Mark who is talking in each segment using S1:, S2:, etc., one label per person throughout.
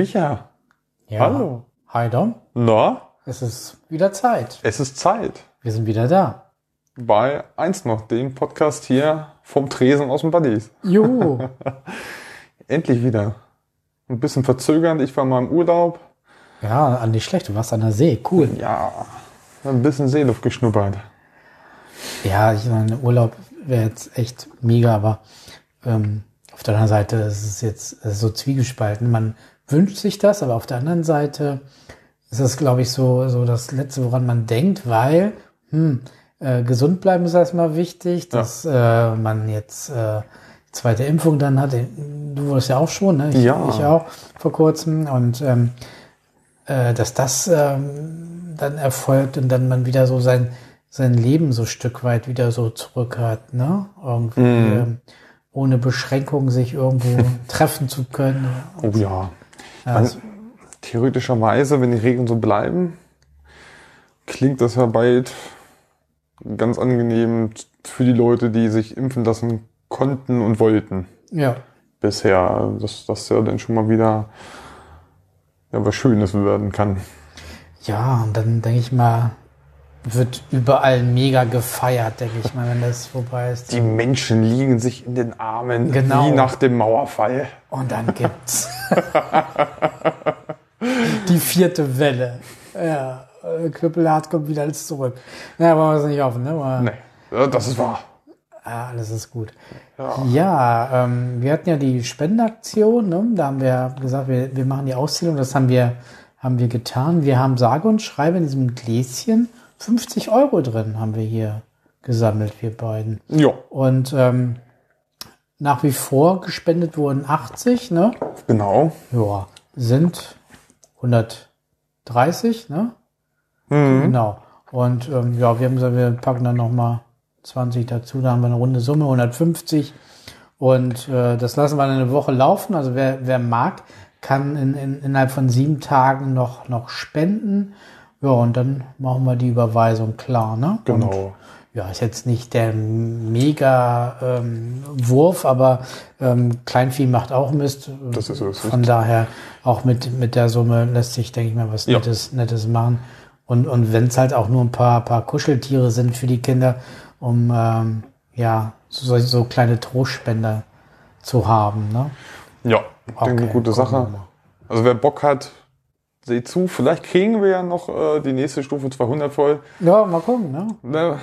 S1: Micha,
S2: Ja.
S1: Hallo.
S2: Hi Dom,
S1: na,
S2: es ist wieder Zeit.
S1: es ist Zeit.
S2: Wir sind wieder da.
S1: Bei eins noch, dem Podcast hier vom Tresen aus dem Buddies.
S2: Jo,
S1: Endlich wieder. Ein bisschen verzögernd, ich war mal im Urlaub.
S2: ja, nicht schlecht, du warst an der See, cool.
S1: Ja, ein bisschen Seeluft geschnuppert.
S2: Ja, ich meine, Urlaub wäre jetzt echt mega, aber ähm, auf der anderen Seite ist es jetzt so zwiegespalten. Man wünscht sich das, aber auf der anderen Seite ist das, glaube ich, so, so das Letzte, woran man denkt, weil hm, äh, gesund bleiben ist erstmal wichtig, dass äh, man jetzt äh, zweite Impfung dann hat. Du wurdest ja auch schon, ne? Ich,
S1: Ja.
S2: ich auch vor kurzem. Und ähm, äh, dass das ähm, dann erfolgt und dann man wieder so sein, sein Leben so Stück weit wieder so zurück hat, ne? Irgendwie ähm, ohne Beschränkungen sich irgendwo treffen zu können.
S1: Oh ja.
S2: Das-
S1: theoretischerweise, wenn die Regeln so bleiben, klingt das ja bald ganz angenehm für die Leute, die sich impfen lassen konnten und wollten.
S2: ja,
S1: bisher, dass das ja dann schon mal wieder ja, was Schönes werden kann.
S2: ja, und dann denke ich mal, wird überall mega gefeiert, denke ich mal, wenn das vorbei ist.
S1: Die Menschen liegen sich in den Armen,
S2: Genau.
S1: wie nach dem Mauerfall.
S2: Und dann gibt's die vierte Welle. Ja, äh, Knüppelhart kommt wieder alles zurück. Na, wollen wir es nicht hoffen, ne? Aber,
S1: Nee, ja, das ist wahr.
S2: Ah, alles ist gut.
S1: Ja.
S2: Ja, ähm, wir hatten ja die Spendenaktion, ne? da haben wir gesagt, wir, wir machen die Auszählung, das haben wir, haben wir getan. Wir haben sage und schreibe in diesem Gläschen 50 Euro drin, haben wir hier gesammelt, wir beiden.
S1: Ja,
S2: Und ähm, nach wie vor gespendet wurden 80, ne?
S1: genau.
S2: Ja, sind 130, ne?
S1: Mhm.
S2: Genau. Und ähm, ja, wir haben gesagt, wir packen dann nochmal 20 dazu, da haben wir eine runde Summe, 150. Und äh, das lassen wir dann eine Woche laufen. Also wer, wer mag, kann in, in, innerhalb von sieben Tagen noch, noch spenden. Ja, und dann machen wir die Überweisung klar, ne? Und,
S1: Genau.
S2: ja, ist jetzt nicht der mega ähm, Wurf, aber ähm, Kleinvieh macht auch Mist.
S1: Das ist es.
S2: Von daher auch mit, mit der Summe lässt sich, denke ich mal, was
S1: Ja.
S2: Nettes, Nettes machen. Und, und wenn es halt auch nur ein paar, paar Kuscheltiere sind für die Kinder, um ähm, ja, so, so kleine Trostspender zu haben. Ne?
S1: Ja, ich denke, eine
S2: Okay,
S1: gute Sache. Also wer Bock hat, seht zu. Vielleicht kriegen wir ja noch äh, die nächste Stufe 200 voll.
S2: Ja, mal gucken. Ne?
S1: Ne?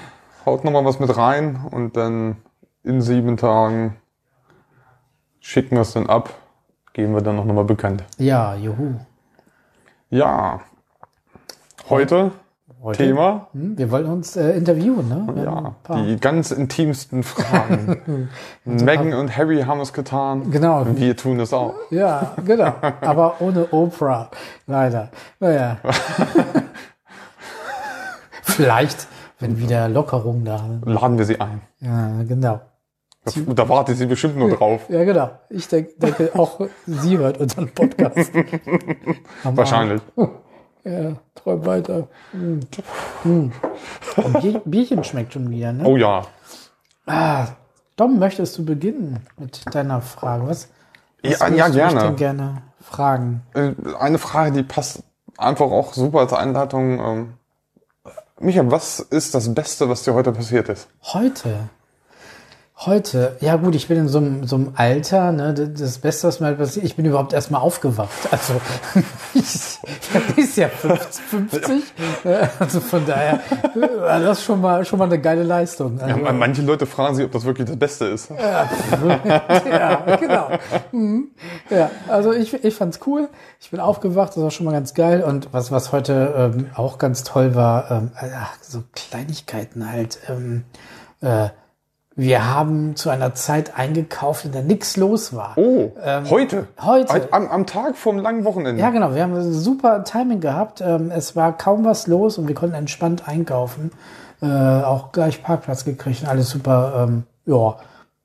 S1: Haut noch mal was mit rein und dann in sieben Tagen schicken wir es dann ab. Geben wir dann noch mal bekannt.
S2: Ja, juhu.
S1: Ja. Heute
S2: Heute,
S1: Thema.
S2: Hm, wir wollten uns äh, interviewen. Ne? Wir
S1: Ja, die ganz intimsten Fragen. Meghan und Harry haben es getan.
S2: Genau.
S1: Und wir tun es auch.
S2: Ja, genau. Aber ohne Oprah. Leider. Naja. Vielleicht, wenn wieder Lockerungen da sind.
S1: Laden wir sie ein.
S2: Ja, genau.
S1: Da, wartet sie bestimmt nur drauf.
S2: Ja, genau. Ich denk, denke, auch sie hört unseren Podcast.
S1: Wahrscheinlich.
S2: Ja, träum weiter. Hm. Und Bier, Bierchen schmeckt schon wieder, ne?
S1: Oh ja.
S2: Ah, Dom, möchtest du beginnen mit deiner Frage? Was, was
S1: Ja, ja, gerne.
S2: denn gerne fragen?
S1: Äh, Eine Frage, die passt einfach auch super als Einleitung. Ähm, Micha, was ist das Beste, was dir heute passiert ist?
S2: Heute. Heute, ja gut, ich bin in so einem, so einem Alter, ne, das Beste, was mir halt passiert, ich bin überhaupt erstmal aufgewacht. Also, ich, ich ist ja 50, 50 äh, also von daher äh, war das schon mal, schon mal eine geile Leistung. Also,
S1: Ja, manche Leute fragen sich, ob das wirklich das Beste ist.
S2: ja, genau. Mhm. Ja, also ich, ich fand's cool. Ich bin aufgewacht, das war schon mal ganz geil. Und was, was heute ähm, auch ganz toll war, ähm, ach, so Kleinigkeiten halt. Ähm, äh, wir haben zu einer Zeit eingekauft, in der nichts los war.
S1: Oh,
S2: Ähm,
S1: heute?
S2: heute.
S1: Am, am Tag vom langen Wochenende?
S2: Ja, genau. Wir haben ein super Timing gehabt. Ähm, es war kaum was los und wir konnten entspannt einkaufen. Äh, auch gleich Parkplatz gekriegt und alles super. Ähm, ja,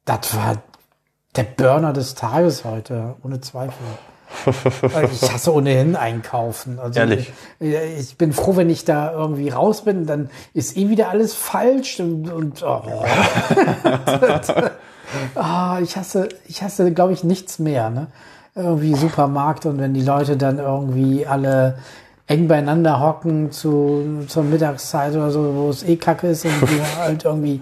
S2: das war der Burner des Tages heute, ohne Zweifel. Ich hasse ohnehin einkaufen. Also
S1: Ehrlich?
S2: Ich, ich bin froh, wenn ich da irgendwie raus bin, dann ist eh wieder alles falsch und, und oh. Ah, ich hasse, ich hasse, glaube ich, nichts mehr. Ne? irgendwie Supermarkt und wenn die Leute dann irgendwie alle eng beieinander hocken zu, zur Mittagszeit oder so, wo es eh kacke ist und du halt irgendwie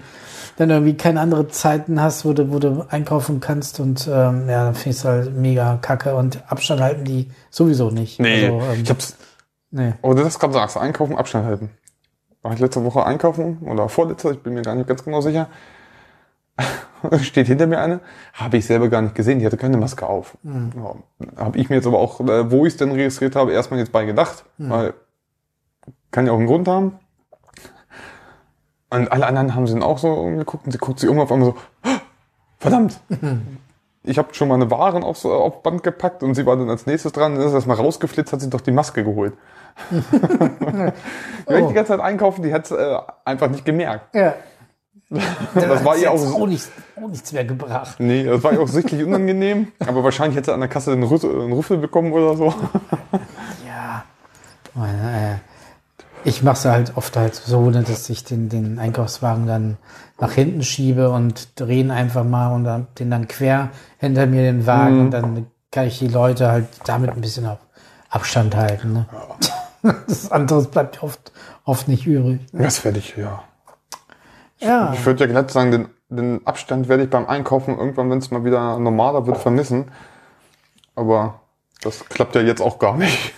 S2: dann irgendwie keine andere Zeiten hast, wo du, wo du einkaufen kannst und ähm, ja, dann findest du halt mega kacke und Abstand halten die sowieso nicht.
S1: Nee,
S2: Also, ähm,
S1: ich hab's.
S2: nee.
S1: Oh, du das gerade sagst, einkaufen, Abstand halten. War ich letzte Woche einkaufen oder vorletzte, ich bin mir gar nicht ganz genau sicher. Steht hinter mir eine, habe ich selber gar nicht gesehen, die hatte keine Maske auf. Ja, habe ich mir jetzt aber auch, äh, wo ich es denn registriert habe, erstmal jetzt bei gedacht, weil kann ja auch einen Grund haben. Und alle anderen haben sie dann auch so umgeguckt und sie guckt sich irgendwann auf einmal so, "Ah, verdammt! Ich habe schon meine Waren aufs, auf Band gepackt und sie war dann als nächstes dran, dann ist erstmal rausgeflitzt, hat sich doch die Maske geholt. Die wollte
S2: Oh.
S1: die ganze Zeit einkaufen, die hat äh, einfach nicht gemerkt.
S2: Ja.
S1: Das war
S2: Hat's
S1: ihr auch,
S2: auch, nichts, auch nichts mehr gebracht.
S1: nee, das war ihr auch sichtlich unangenehm, aber wahrscheinlich hätte sie an der Kasse einen, Rüssel, einen Rüffel bekommen oder so.
S2: Ja. Äh, ich mache es halt oft halt so, ne, dass ich den, den Einkaufswagen dann nach hinten schiebe und drehen einfach mal und dann, den dann quer hinter mir den Wagen
S1: Mhm.
S2: und dann kann ich die Leute halt damit ein bisschen auf Abstand halten. Ne? Das andere bleibt oft, oft nicht übrig.
S1: Das werde ich, ja.
S2: Ja,
S1: Ich würde ja glatt sagen, den, den Abstand werde ich beim Einkaufen irgendwann, wenn es mal wieder normaler wird, vermissen. Aber das klappt ja jetzt auch gar nicht.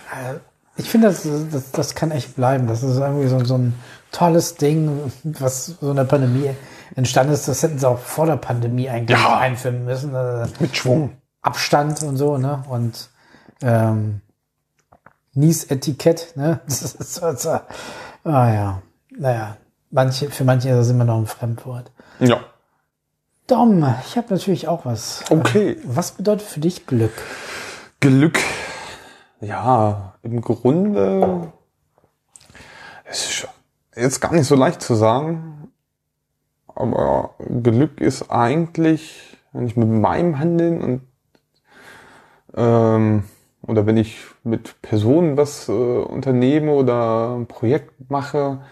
S2: Ich finde, das, das, das kann echt bleiben. Das ist irgendwie so, so ein tolles Ding, was so in der Pandemie entstanden ist. Das hätten sie auch vor der Pandemie eigentlich
S1: Ja.
S2: einführen müssen. Äh,
S1: Mit Schwung.
S2: Abstand und so, ne? Und ähm, Nies-Etikett, ne? Das ist so, so, ah ja, naja, manche, für manche ist das immer noch ein Fremdwort.
S1: Ja.
S2: Dom, ich habe natürlich auch was.
S1: Okay.
S2: Was bedeutet für dich Glück?
S1: Glück. Ja, im Grunde ist jetzt gar nicht so leicht zu sagen. Aber Glück ist eigentlich, wenn ich mit meinem Handeln und ähm, oder wenn ich mit Personen was äh, unternehme oder ein Projekt mache,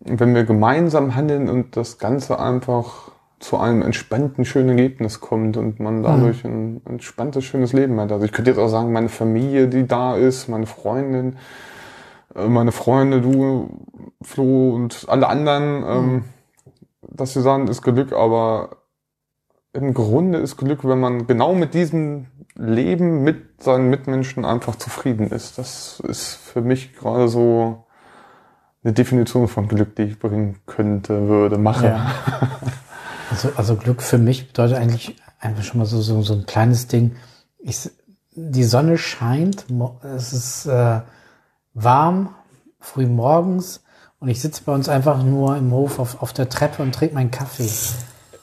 S1: wenn wir gemeinsam handeln und das Ganze einfach zu einem entspannten, schönen Ergebnis kommt und man dadurch ein entspanntes, schönes Leben hat. Also ich könnte jetzt auch sagen, meine Familie, die da ist, meine Freundin, äh, meine Freunde, du, Flo und alle anderen, ähm, dass sie sagen, ist Glück, aber im Grunde ist Glück, wenn man genau mit diesem Leben mit seinen Mitmenschen einfach zufrieden ist. Das ist für mich gerade so eine Definition von Glück, die ich bringen könnte, würde, mache.
S2: Ja. Also, also Glück für mich bedeutet eigentlich einfach schon mal so, so, so ein kleines Ding. Ich, die Sonne scheint, es ist äh, warm, früh morgens und ich sitze bei uns einfach nur im Hof auf, auf der Treppe und trinke meinen Kaffee.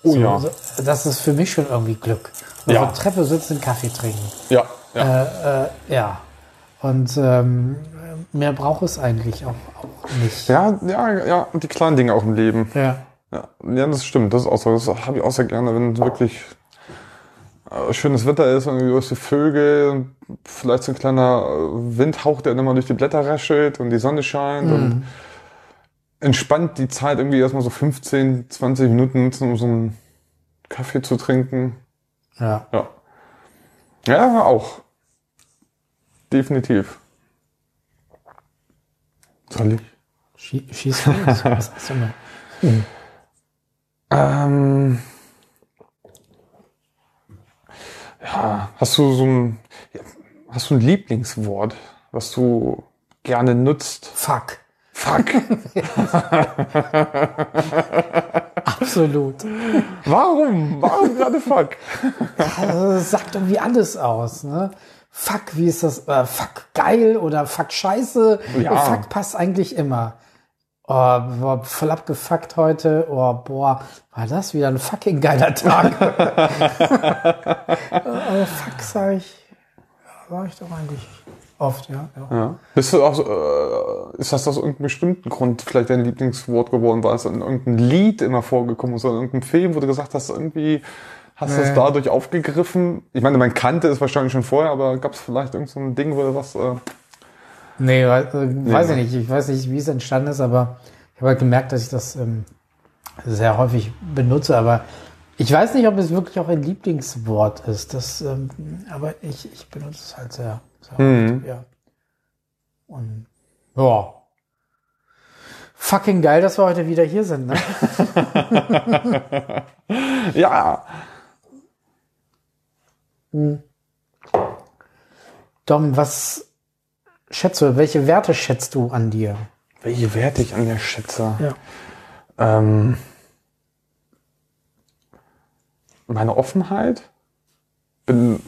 S1: Oh
S2: so,
S1: ja.
S2: So, das ist für mich schon irgendwie Glück. Auf
S1: Ja.
S2: der Treppe sitzen, Kaffee trinken.
S1: Ja, ja.
S2: Äh, äh, ja. Und ähm, mehr braucht es eigentlich auch, auch nicht.
S1: Ja, ja, ja, und die kleinen Dinge auch im Leben.
S2: Ja.
S1: Ja, ja das stimmt. Das auch so. Das habe ich auch sehr gerne, wenn wirklich äh, schönes Wetter ist und die Vögel und vielleicht so ein kleiner äh, Windhauch, der dann mal durch die Blätter raschelt und die Sonne scheint und entspannt die Zeit irgendwie erstmal so 15, 20 Minuten nutzen, um so einen Kaffee zu trinken.
S2: ja.
S1: Ja. Ja, auch. Definitiv. Soll ich?
S2: Schie schieß los. Was hast du noch?
S1: Ähm, ja, hast du so ein, hast du ein Lieblingswort, was du gerne nutzt?
S2: Fuck.
S1: Fuck.
S2: Absolut.
S1: Warum? Warum gerade fuck?
S2: Also, das sagt irgendwie alles aus, ne? Fuck, wie ist das? Äh, fuck geil oder fuck scheiße.
S1: Ja.
S2: Fuck passt eigentlich immer. Oh, boah, voll abgefuckt heute. Oh, boah, war das wieder ein fucking geiler Tag. äh, fuck, sag ich. Sag ich doch eigentlich oft, ja. ja.
S1: Ja. Bist du auch so, äh, ist das aus irgendeinem bestimmten Grund vielleicht dein Lieblingswort geworden? War es in irgendeinem Lied immer vorgekommen oder in irgendeinem Film, wo du gesagt hast, irgendwie hast du es
S2: Nee.
S1: dadurch aufgegriffen? Ich meine, man kannte es wahrscheinlich schon vorher, aber gab es vielleicht irgend so ein Ding, wo du was, äh,
S2: Nee, wei- äh, weiß ich nicht. Ich weiß nicht, wie es entstanden ist, aber ich habe halt gemerkt, dass ich das ähm, sehr häufig benutze. Aber Ich weiß nicht, ob es wirklich auch ein Lieblingswort ist, das, ähm, aber ich, ich benutze es halt sehr, sehr
S1: Mhm.
S2: oft, ja. Und ja. Fucking geil, dass wir heute wieder hier sind, ne?
S1: Ja,
S2: Dom, was schätzt du, welche Werte schätzt du an dir?
S1: welche Werte ich an mir schätze.
S2: Ja.
S1: Ähm, meine Offenheit. Bin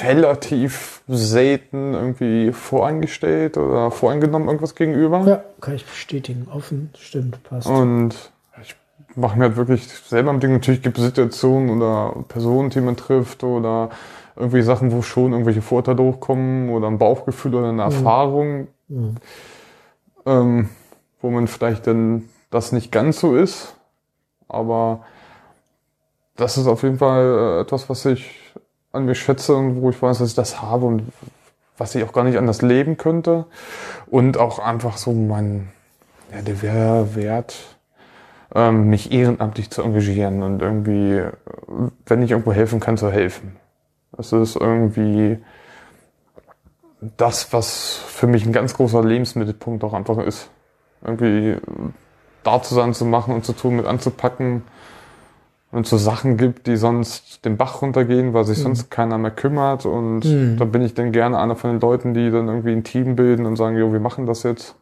S1: relativ selten irgendwie voreingestellt oder voreingenommen irgendwas gegenüber.
S2: Ja, kann ich bestätigen. Offen, stimmt, passt.
S1: Und ich mache mir halt wirklich selber im Ding. Natürlich gibt es Situationen oder Personen, die man trifft oder irgendwie Sachen, wo schon irgendwelche Vorteile hochkommen oder ein Bauchgefühl oder eine Erfahrung,
S2: Mhm.
S1: ähm, wo man vielleicht dann das nicht ganz so ist. Aber das ist auf jeden Fall äh, etwas, was ich an mir schätze und wo ich weiß, dass ich das habe und was ich auch gar nicht anders leben könnte. Und auch einfach so mein, ja, der Wer- Wert, ähm, mich ehrenamtlich zu engagieren und irgendwie, äh, wenn ich irgendwo helfen kann, zu helfen. Das ist irgendwie das, was für mich ein ganz großer Lebensmittelpunkt auch einfach ist. Irgendwie äh, da zu sein, zu machen und zu tun, mit anzupacken und so Sachen gibt, die sonst den Bach runtergehen, weil sich sonst keiner mehr kümmert. Und
S2: Mhm.
S1: da bin ich dann gerne einer von den Leuten, die dann irgendwie ein Team bilden und sagen, jo, wir machen das jetzt.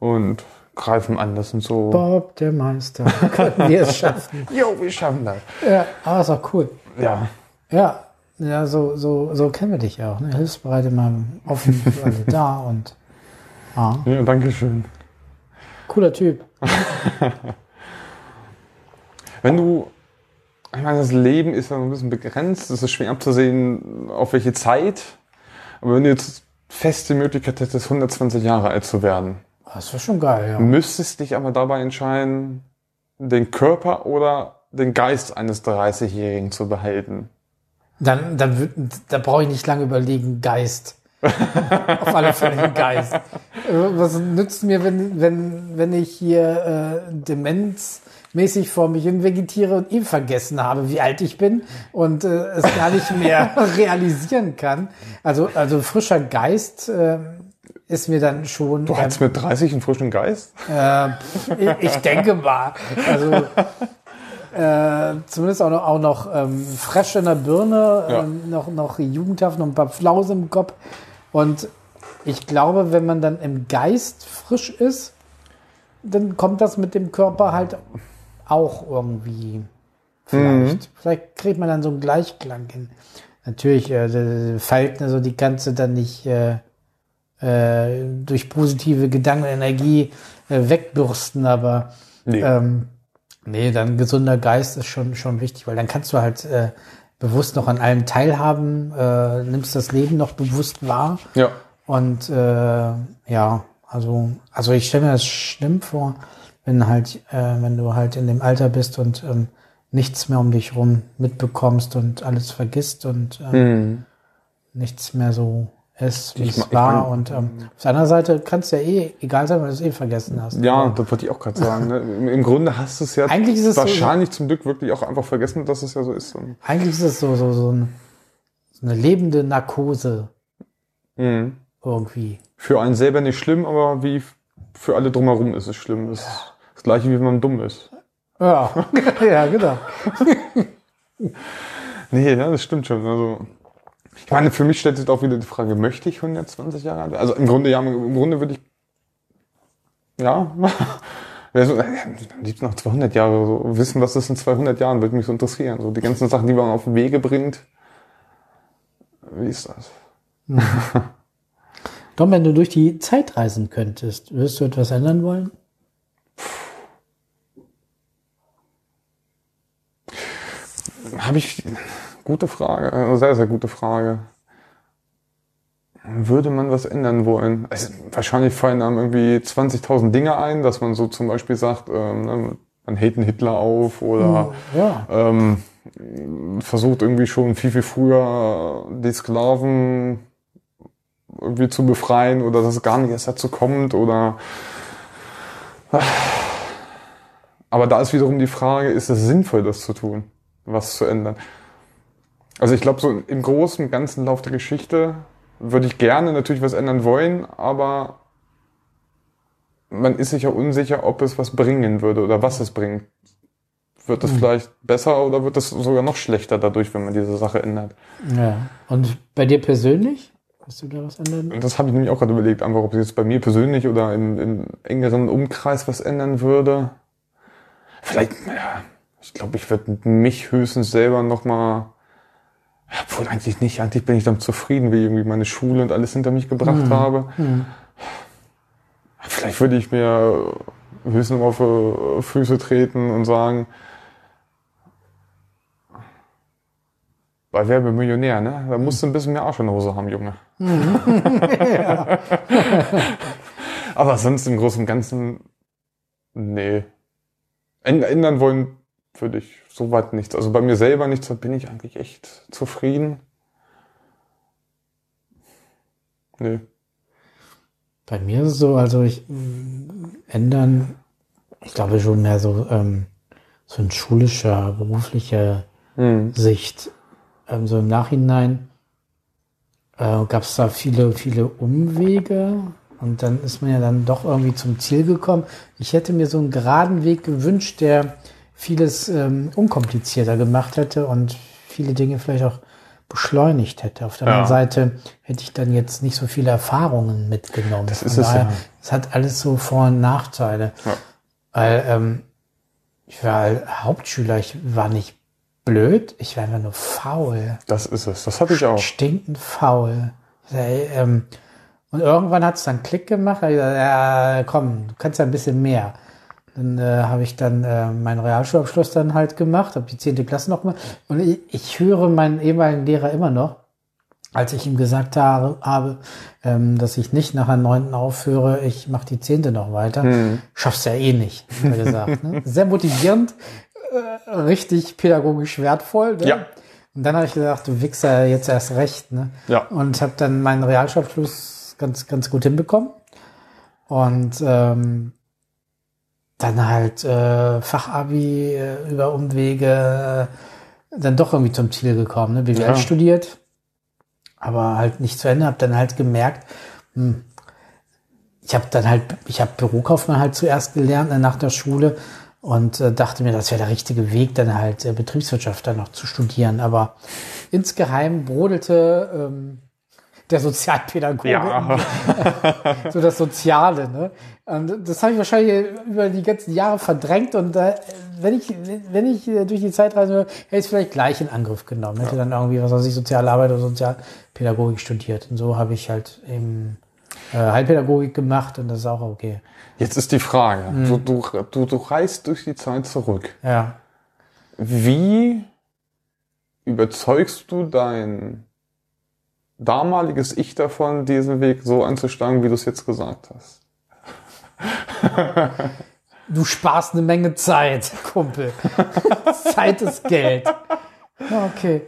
S1: Und greifen an. Das sind so.
S2: Bob, der Meister. Können wir es schaffen?
S1: Jo, wir schaffen das.
S2: Ja, aber ist auch cool.
S1: Ja.
S2: Ja, ja, so, so, so kennen wir dich ja auch. Ne? Hilfsbereit, immer offen für alle da und ah,
S1: Ja, danke schön.
S2: cooler Typ.
S1: Wenn du, ich meine, das Leben ist ja ein bisschen begrenzt, es ist schwer abzusehen, auf welche Zeit. Aber wenn du jetzt fest die Möglichkeit hättest, 120 Jahre alt zu werden,
S2: Das wäre schon geil, ja.
S1: müsstest dich aber dabei entscheiden, den Körper oder den Geist eines 30-Jährigen zu behalten.
S2: Dann, dann, da brauche ich nicht lange überlegen, Geist. Auf alle Fälle ein Geist. Was nützt mir, wenn, wenn, wenn ich hier äh, demenzmäßig vor mich hin vegetiere und eben vergessen habe, wie alt ich bin und äh, es gar nicht mehr realisieren kann. Also, also frischer Geist äh, ist mir dann schon.
S1: Du hast mit 30 einen frischen Geist?
S2: Äh, ich, ich denke mal. Also äh, zumindest auch noch, auch noch ähm, fresh in der Birne,
S1: Ja.
S2: ähm, noch, noch jugendhaft, noch ein paar Flausen im Kopf. Und ich glaube, wenn man dann im Geist frisch ist, dann kommt das mit dem Körper halt auch irgendwie vielleicht. Vielleicht kriegt man dann so einen Gleichklang hin. Natürlich äh, fällt also die ganze dann nicht äh, äh, durch positive Gedankenenergie äh, wegbürsten, aber
S1: Nee.
S2: ähm, nee, dann gesunder Geist ist schon, schon wichtig, weil dann kannst du halt äh, bewusst noch an allem teilhaben, äh, nimmst das Leben noch bewusst wahr
S1: Ja.
S2: und äh, ja, also, also ich stelle mir das schlimm vor, wenn halt, äh, wenn du halt in dem Alter bist und ähm, nichts mehr um dich rum mitbekommst und alles vergisst und ähm,
S1: Hm.
S2: nichts mehr so ist, wie
S1: Ich
S2: es war. und ähm, auf der anderen Seite kann es ja eh egal sein, weil du es eh vergessen hast.
S1: Ja, das wollte ich auch gerade sagen. Ne? Im- Im Grunde hast du es ja
S2: Eigentlich ist es so-
S1: wahrscheinlich zum Glück wirklich auch einfach vergessen, dass es ja so ist.
S2: Eigentlich ist es so, so, so, ein, so eine lebende Narkose
S1: Mhm.
S2: irgendwie.
S1: Für einen selber nicht schlimm, aber wie für alle drumherum ist es schlimm. Das ist das gleiche, wie wenn man dumm ist.
S2: Ja, ja, genau.
S1: Nee, ja, das stimmt schon. Also, ich meine, für mich stellt sich auch wieder die Frage, möchte ich 120 Jahre alt? Also im Grunde, ja, im Grunde würde ich, ja, so, äh, am liebsten noch 200 Jahre, so wissen, was ist in 200 Jahren, würde mich so interessieren. So die ganzen Sachen, die man auf den Wege bringt. Wie ist das?
S2: Dom, wenn du durch die Zeit reisen könntest, würdest du etwas ändern wollen?
S1: Habe ich, gute Frage, eine sehr, sehr gute Frage. Würde man was ändern wollen? Also, wahrscheinlich fallen einem irgendwie 20.000 Dinge ein, dass man so zum Beispiel sagt, ähm, ne, man hält einen Hitler auf oder
S2: Ja.
S1: ähm, versucht irgendwie schon viel, viel früher die Sklaven irgendwie zu befreien oder dass es gar nicht erst dazu kommt oder aber da ist wiederum die Frage, ist es sinnvoll, das zu tun, was zu ändern? Also ich glaube, so im großen, ganzen Lauf der Geschichte würde ich gerne natürlich was ändern wollen, aber man ist sich ja unsicher, ob es was bringen würde oder was es bringt. Wird es mhm. vielleicht besser oder wird es sogar noch schlechter dadurch, wenn man diese Sache ändert?
S2: Ja. Und bei dir persönlich? Hast du da was ändern?
S1: Das habe ich nämlich auch gerade überlegt, einfach ob es jetzt bei mir persönlich oder im, im engeren Umkreis was ändern würde. Vielleicht, ja, ich glaube, ich würde mich höchstens selber nochmal obwohl eigentlich nicht, eigentlich bin ich dann zufrieden, wie ich irgendwie meine Schule und alles hinter mich gebracht mhm. habe. Mhm. Vielleicht würde ich mir höchstens auf die Füße treten und sagen, bei Werbe Millionär, ne? Da musst du ein bisschen mehr Arsch in der Hose haben, Junge. Aber sonst im Großen und Ganzen, nee. Ändern wollen würde ich soweit nichts. Also bei mir selber nichts, da bin ich eigentlich echt zufrieden.
S2: Nee. Bei mir ist es so, also ich ändern, ich glaube schon mehr so, ähm, so in schulischer, beruflicher hm. Sicht. Ähm, so im Nachhinein äh, gab es da viele, viele Umwege und dann ist man ja dann doch irgendwie zum Ziel gekommen. Ich hätte mir so einen geraden Weg gewünscht, der vieles ähm, unkomplizierter gemacht hätte und viele Dinge vielleicht auch beschleunigt hätte. Auf der ja. anderen Seite hätte ich dann jetzt nicht so viele Erfahrungen mitgenommen.
S1: Das ist es ja.
S2: Es hat alles so Vor- und Nachteile. Ja. Weil ähm, ich war Hauptschüler, ich war nicht blöd, ich war einfach nur faul.
S1: Das ist es, das hatte ich auch.
S2: Stinkend faul. Ähm, und irgendwann hat es dann Klick gemacht, ich gesagt, ja, komm, du kannst ja ein bisschen mehr. Dann äh, habe ich dann äh, meinen Realschulabschluss dann halt gemacht, habe die zehnte Klasse noch mal. Und ich, ich höre meinen ehemaligen Lehrer immer noch, als ich ihm gesagt habe, habe ähm, dass ich nicht nach der neunten aufhöre, ich mache die zehnte noch weiter. Hm. Schaffst ja eh nicht, hat er gesagt. Ne? Sehr motivierend, äh, richtig pädagogisch wertvoll. Ne?
S1: Ja.
S2: Und dann habe ich gesagt, du Wichser, jetzt erst recht. Ne?
S1: Ja.
S2: Und habe dann meinen Realschulabschluss ganz, ganz gut hinbekommen. Und ähm, dann halt äh, Fachabi äh, über Umwege äh, dann doch irgendwie zum Ziel gekommen, ne? BWL ja. studiert, aber halt nicht zu Ende, habe dann halt gemerkt, hm, ich habe dann halt, ich habe Bürokaufmann halt zuerst gelernt ne, nach der Schule und äh, dachte mir, das wäre der richtige Weg, dann halt äh, Betriebswirtschaft dann noch zu studieren. Aber insgeheim brodelte ähm, der Sozialpädagoge. Ja. so das Soziale, ne? Und das habe ich wahrscheinlich über die ganzen Jahre verdrängt und äh, wenn ich, wenn ich durch die Zeit reise, hätte ich es vielleicht gleich in Angriff genommen. Hätte ja. dann irgendwie, was weiß ich, Sozialarbeit oder Sozialpädagogik studiert. Und so habe ich halt eben äh, Heilpädagogik gemacht und das ist auch okay.
S1: Jetzt ist die Frage, mhm. du, du, du, du reist durch die Zeit zurück.
S2: Ja.
S1: Wie überzeugst du dein damaliges Ich davon, diesen Weg so anzustangen, wie du es jetzt gesagt hast?
S2: Du sparst eine Menge Zeit, Kumpel. Zeit ist Geld. Okay.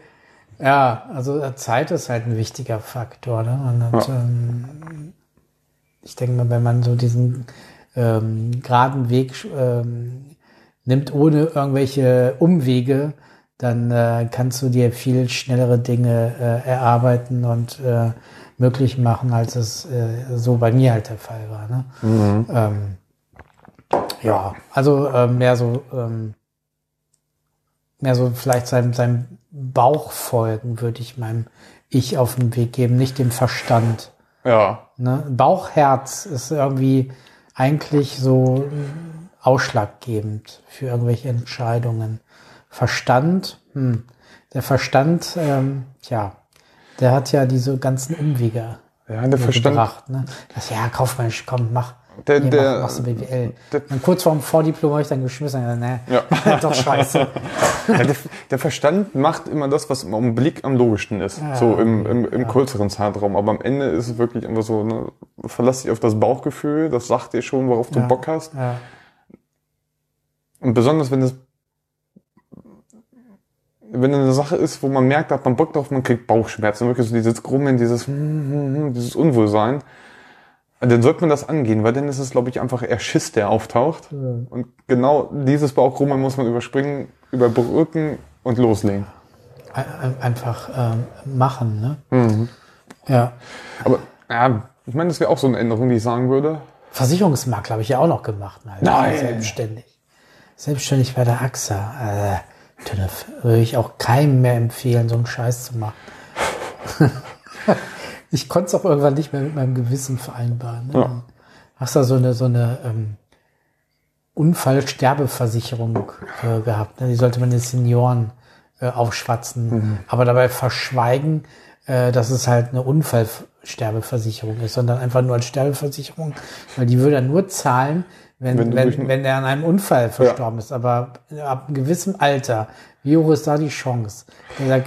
S2: Ja, also äh, Zeit ist halt ein wichtiger Faktor. Ne? Und, ja. ähm, ich denke mal, wenn man so diesen ähm, geraden Weg ähm, nimmt, ohne irgendwelche Umwege, dann äh, kannst du dir viel schnellere Dinge äh, erarbeiten und äh, möglich machen, als es äh, so bei mir halt der Fall war. Ne? Mhm. Ähm, ja, also äh, mehr so ähm, mehr so vielleicht seinem, seinem Bauch folgen, würde ich meinem Ich auf den Weg geben, nicht dem Verstand.
S1: Ja.
S2: Ne? Bauchherz ist irgendwie eigentlich so ausschlaggebend für irgendwelche Entscheidungen. Verstand, hm, der Verstand, ähm, tja, der hat ja diese ganzen Umwege
S1: ja, der Verstand. gebracht.
S2: Ne? Das, ja, Kaufmensch, komm, mach.
S1: Der, nee, der,
S2: mach, machst du BWL. Der, und kurz vorm Vordiplom habe ich dann geschmissen. Ne, ja. doch scheiße.
S1: Ja, der, der, Verstand macht immer das, was im Blick am logischsten ist. Ja, so im, im, im ja. kürzeren Zeitraum. Aber am Ende ist es wirklich einfach so, ne, verlass dich auf das Bauchgefühl, das sagt dir schon, worauf du Bock hast. Und besonders, wenn es wenn eine Sache ist, wo man merkt, hat man Bock drauf, man kriegt Bauchschmerzen, wirklich so dieses Grummeln, dieses, hm, hm, hm, dieses Unwohlsein, dann sollte man das angehen, weil dann ist es, glaube ich, einfach eher Schiss, der auftaucht. Und genau dieses Bauchkrummeln muss man überspringen, überbrücken und loslegen.
S2: Ein- Einfach ähm, machen, ne?
S1: Mhm.
S2: Ja.
S1: Aber ja, ich meine, das wäre auch so eine Änderung, die ich sagen würde.
S2: Versicherungsmakler habe ich ja auch noch gemacht. Alter.
S1: Nein.
S2: Selbstständig. Selbstständig bei der AXA. Äh, Tünnef, würde ich auch keinem mehr empfehlen, so einen Scheiß zu machen. ich konnte es auch irgendwann nicht mehr mit meinem Gewissen vereinbaren. Ne?
S1: Ja.
S2: Hast da so eine, so eine ähm, Unfallsterbeversicherung äh, gehabt. Ne? Die sollte man den Senioren äh, aufschwatzen, aber dabei verschweigen, äh, dass es halt eine Unfallsterbeversicherung ist, sondern einfach nur als Sterbeversicherung, weil die würde dann nur zahlen, wenn,
S1: Wenn
S2: wenn, wenn, er an einem Unfall verstorben ist. Aber ab einem gewissen Alter, wie hoch ist da die Chance? Ne,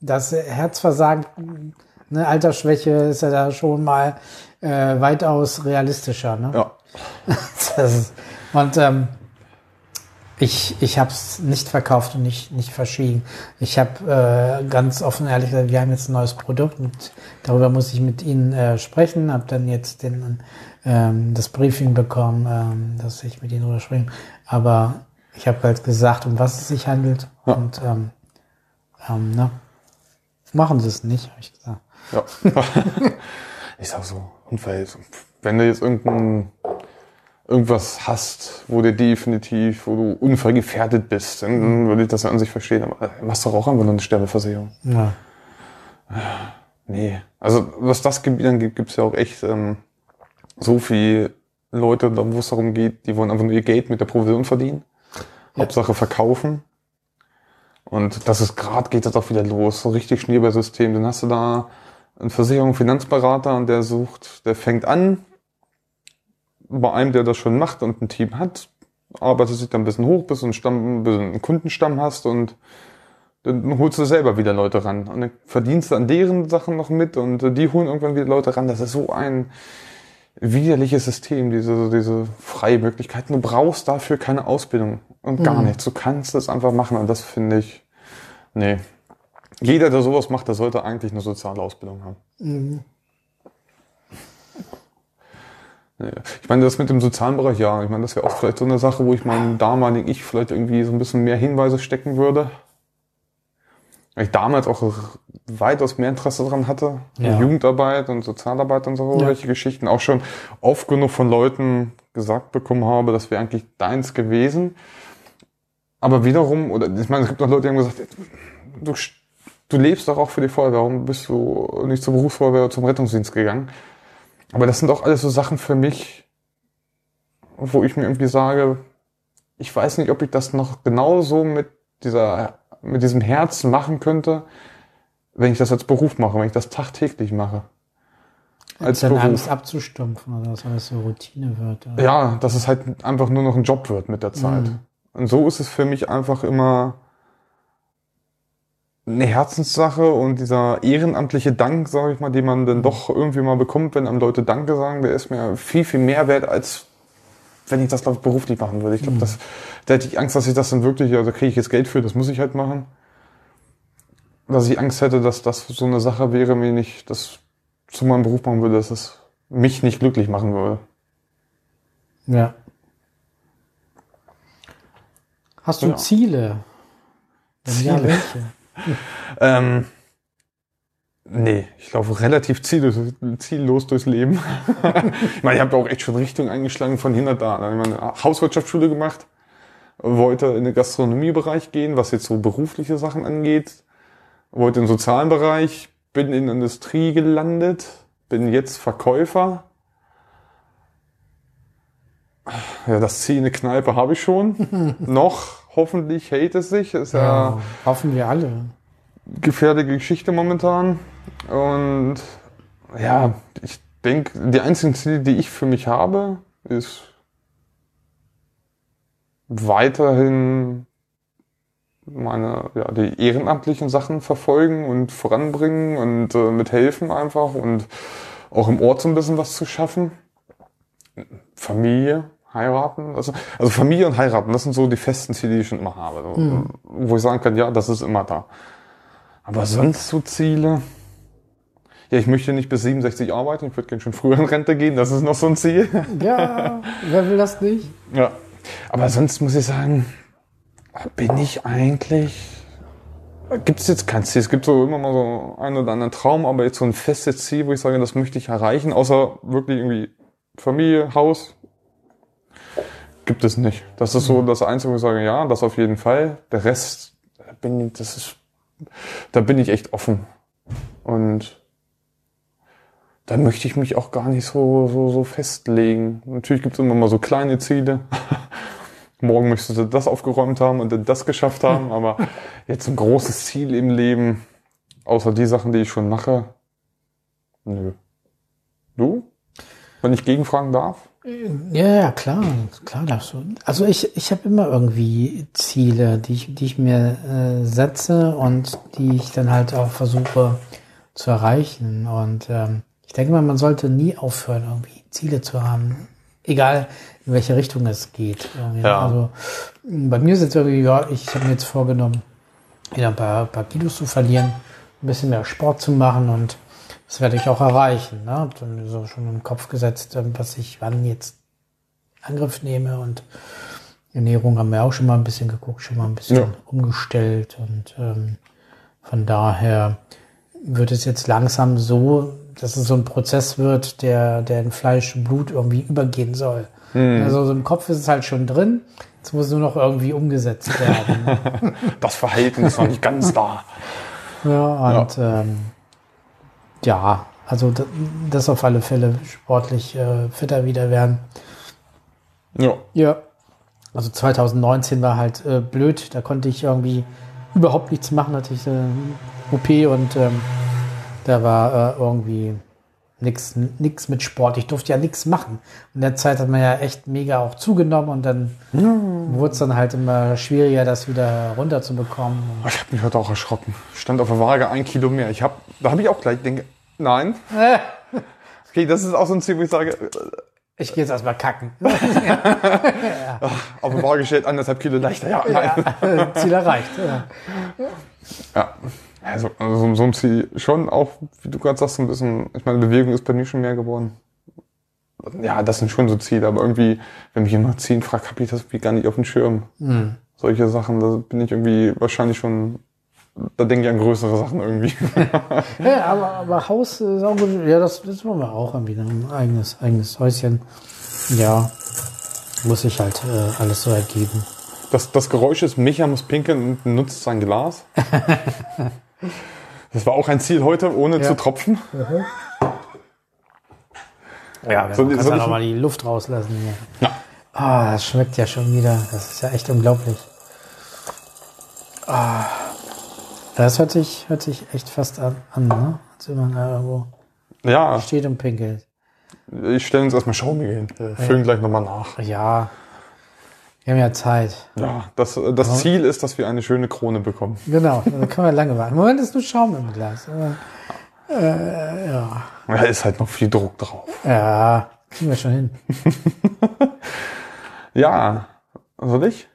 S2: das Herzversagen, ne, Altersschwäche ist ja da schon mal äh, weitaus realistischer. Ne?
S1: Ja.
S2: Ist, und ähm, ich, ich habe es nicht verkauft und nicht, nicht verschwiegen. Ich habe äh, ganz offen ehrlich gesagt, wir haben jetzt ein neues Produkt und darüber muss ich mit Ihnen äh, sprechen. Habe dann jetzt den, ähm, das Briefing bekommen, ähm, dass ich mit Ihnen spreche. Aber ich habe halt gesagt, um was es sich handelt.
S1: Ja.
S2: Und ähm, ähm, ne, machen Sie es nicht, habe ich gesagt.
S1: Ja. ich sag so, Unfall. Wenn du jetzt irgendein, irgendwas hast, wo du definitiv, wo du unfallgefährdet bist, dann würde ich das ja an sich verstehen. Aber machst doch auch einfach nur eine Sterbeversicherung.
S2: Ja.
S1: Nee. Also was das Gebiet angeht, gibt's ja auch echt ähm, so viel Leute, da wo es darum geht, die wollen einfach nur ihr Geld mit der Provision verdienen.
S2: Ja.
S1: Hauptsache verkaufen. Und das ist gerade geht das auch wieder los, so richtig Schneeballsystem. Dann hast du da einen Versicherung, Finanzberater und der sucht, der fängt an bei einem, der das schon macht und ein Team hat, arbeitet sich dann ein bisschen hoch, bis du einen, Stamm, bis du einen Kundenstamm hast und dann holst du selber wieder Leute ran. Und dann verdienst du an deren Sachen noch mit und die holen irgendwann wieder Leute ran. Das ist so ein widerliches System, diese, diese freie Möglichkeiten. Du brauchst dafür keine Ausbildung und gar
S2: Mhm.
S1: nichts. Du kannst es einfach machen und das finde ich, nee. Jeder, der sowas macht, der sollte eigentlich eine soziale Ausbildung haben.
S2: Mhm.
S1: Nee. Ich meine, das mit dem sozialen Bereich, ja. Ich meine, das wäre auch vielleicht so eine Sache, wo ich meinem damaligen Ich vielleicht irgendwie so ein bisschen mehr Hinweise stecken würde. Weil ich damals auch weitaus mehr Interesse daran hatte.
S2: Ja.
S1: Jugendarbeit und Sozialarbeit und so,
S2: Ja.
S1: welche Geschichten. Auch schon oft genug von Leuten gesagt bekommen habe, das wäre eigentlich deins gewesen. Aber wiederum, oder ich meine, es gibt auch Leute, die haben gesagt, du, du lebst doch auch für die Feuerwehr, warum bist du nicht zur Berufsfeuerwehr oder zum Rettungsdienst gegangen? Aber das sind auch alles so Sachen für mich, wo ich mir irgendwie sage, ich weiß nicht, ob ich das noch genauso mit dieser, mit diesem Herz machen könnte, wenn ich das als Beruf mache, wenn ich das tagtäglich mache. Als
S2: dann
S1: Beruf.
S2: Angst abzustumpfen oder dass alles so Routine wird. Oder?
S1: Ja, dass es halt einfach nur noch ein Job wird mit der Zeit.
S2: Mhm.
S1: Und so ist es für mich einfach immer eine Herzenssache und dieser ehrenamtliche Dank, sage ich mal, den man dann doch irgendwie mal bekommt, wenn einem Leute Danke sagen, der ist mir viel, viel mehr wert, als wenn ich das, glaube ich, beruflich machen würde. Ich glaube, das, da hätte ich Angst, dass ich das dann wirklich, also kriege ich jetzt Geld für, das muss ich halt machen. Dass ich Angst hätte, dass das so eine Sache wäre, wenn ich das zu meinem Beruf machen würde, dass es mich nicht glücklich machen würde.
S2: Ja. Hast du
S1: Ja.
S2: Ziele? Ja,
S1: Ziele?
S2: welche?
S1: Ähm, nee, ich laufe relativ ziellos, ziellos durchs Leben. ich meine, ich habe auch echt schon Richtung eingeschlagen von hinter da. Ich habe eine Hauswirtschaftsschule gemacht, wollte in den Gastronomiebereich gehen, was jetzt so berufliche Sachen angeht, wollte im sozialen Bereich, bin in der Industrie gelandet, bin jetzt Verkäufer. Ja, das Ziel in eine Kneipe habe ich schon. Noch, hoffentlich hält es sich. Ist ja
S2: Ja, hoffen wir alle.
S1: gefährliche Geschichte momentan. Und ja, ich denke, die einzigen Ziele, die ich für mich habe, ist weiterhin meine, ja, die ehrenamtlichen Sachen verfolgen und voranbringen und äh, mithelfen einfach und auch im Ort so ein bisschen was zu schaffen. Familie, heiraten. Also, also Familie und heiraten, das sind so die festen Ziele, die ich schon immer habe. So,
S2: Mhm.
S1: Wo ich sagen kann, ja, das ist immer da. Aber sonst so Ziele. Ja, ich möchte nicht bis 67 arbeiten, ich würde gerne schon früher in Rente gehen, das ist noch so ein Ziel.
S2: Ja, wer will das nicht?
S1: Ja. Aber sonst muss ich sagen, bin ich eigentlich. Gibt es jetzt kein Ziel? Es gibt so immer mal so einen oder anderen Traum, aber jetzt so ein festes Ziel, wo ich sage, das möchte ich erreichen, außer wirklich irgendwie Familie, Haus, gibt es nicht. Das ist so das Einzige, wo ich sage, ja, das auf jeden Fall. Der Rest, da bin, das ist, da bin ich echt offen. Und dann möchte ich mich auch gar nicht so, so, so festlegen. Natürlich gibt es immer mal so kleine Ziele. Morgen möchtest du das aufgeräumt haben und dann das geschafft haben, aber jetzt ein großes Ziel im Leben, außer die Sachen, die ich schon mache, nö. Du? Wenn ich gegenfragen darf?
S2: Ja, ja, klar, klar darfst du. Also ich, ich habe immer irgendwie Ziele, die ich, die ich mir äh, setze und die ich dann halt auch versuche zu erreichen. Und ähm, ich denke mal, man sollte nie aufhören, irgendwie Ziele zu haben, egal in welche Richtung es geht. Irgendwie.
S1: Ja.
S2: Also bei mir ist jetzt irgendwie, ja, ich habe mir jetzt vorgenommen, wieder ein paar, paar Kilos zu verlieren, ein bisschen mehr Sport zu machen und das werde ich auch erreichen. Ne? Hab dann so schon im Kopf gesetzt, ähm, was ich wann jetzt Angriff nehme und Ernährung haben wir auch schon mal ein bisschen geguckt, schon mal ein bisschen
S1: Ja.
S2: umgestellt und ähm, von daher wird es jetzt langsam so, dass es so ein Prozess wird, der, der in Fleisch und Blut irgendwie übergehen soll. Also so im Kopf ist es halt schon drin, jetzt muss nur noch irgendwie umgesetzt werden.
S1: Das Verhalten ist noch nicht ganz da.
S2: Ja, und ja, ähm, ja also da- das auf alle Fälle sportlich äh, fitter wieder werden.
S1: Ja.
S2: Ja. Also 2019 war halt äh, blöd, da konnte ich irgendwie überhaupt nichts machen, hatte ich äh, OP und ähm, da war äh, irgendwie nichts nix mit Sport. Ich durfte ja nichts machen. In der Zeit hat man ja echt mega auch zugenommen und dann wurde es dann halt immer schwieriger, das wieder runterzubekommen.
S1: Ich habe mich heute auch erschrocken. Stand auf der Waage ein Kilo mehr. Ich hab, da habe ich auch gleich denke, nein. Okay, das ist auch so ein Ziel, wo ich sage, äh,
S2: ich gehe jetzt erstmal kacken.
S1: auf der Waage steht anderthalb Kilo leichter. Ja, nein.
S2: Ja, Ziel erreicht. Ja.
S1: Ja. Also, also so ein Ziel schon auch, wie du gerade sagst, so ein bisschen, ich meine, Bewegung ist bei mir schon mehr geworden. Ja, das sind schon so Ziele, aber irgendwie, wenn mich jemand Zielen fragt, habe ich das irgendwie gar nicht auf dem Schirm. Solche Sachen, da bin ich irgendwie wahrscheinlich schon, da denke ich an größere Sachen irgendwie.
S2: Ja, aber, aber Haus ist auch gut. Ja, das, das wollen wir auch irgendwie. Ein eigenes, eigenes Häuschen. Ja, muss sich halt äh, alles so ergeben.
S1: Das, das Geräusch ist, Micha muss pinkeln und nutzt sein Glas. Das war auch ein Ziel heute, ohne
S2: Ja.
S1: zu tropfen.
S2: Ja,
S1: Soll-
S2: du kannst
S1: soll
S2: ja
S1: ich-
S2: noch mal die Luft rauslassen hier.
S1: Ja.
S2: Ah, das schmeckt ja schon wieder. Das ist ja echt unglaublich. Ah, das hört sich, hört sich echt fast an, an ne? Als wenn man da irgendwo
S1: Ja,
S2: steht und pinkelt.
S1: ich stelle uns erstmal Schaumiel hin. Wir füllen gleich nochmal nach.
S2: Ja, wir haben ja Zeit.
S1: Ja, das, das Ziel ist, dass wir eine schöne Krone bekommen.
S2: Genau, da können wir lange warten. Im Moment ist nur Schaum im Glas. Aber, äh, ja.
S1: Da ist halt noch viel Druck drauf.
S2: Ja, kriegen wir schon hin.
S1: Ja, soll ich?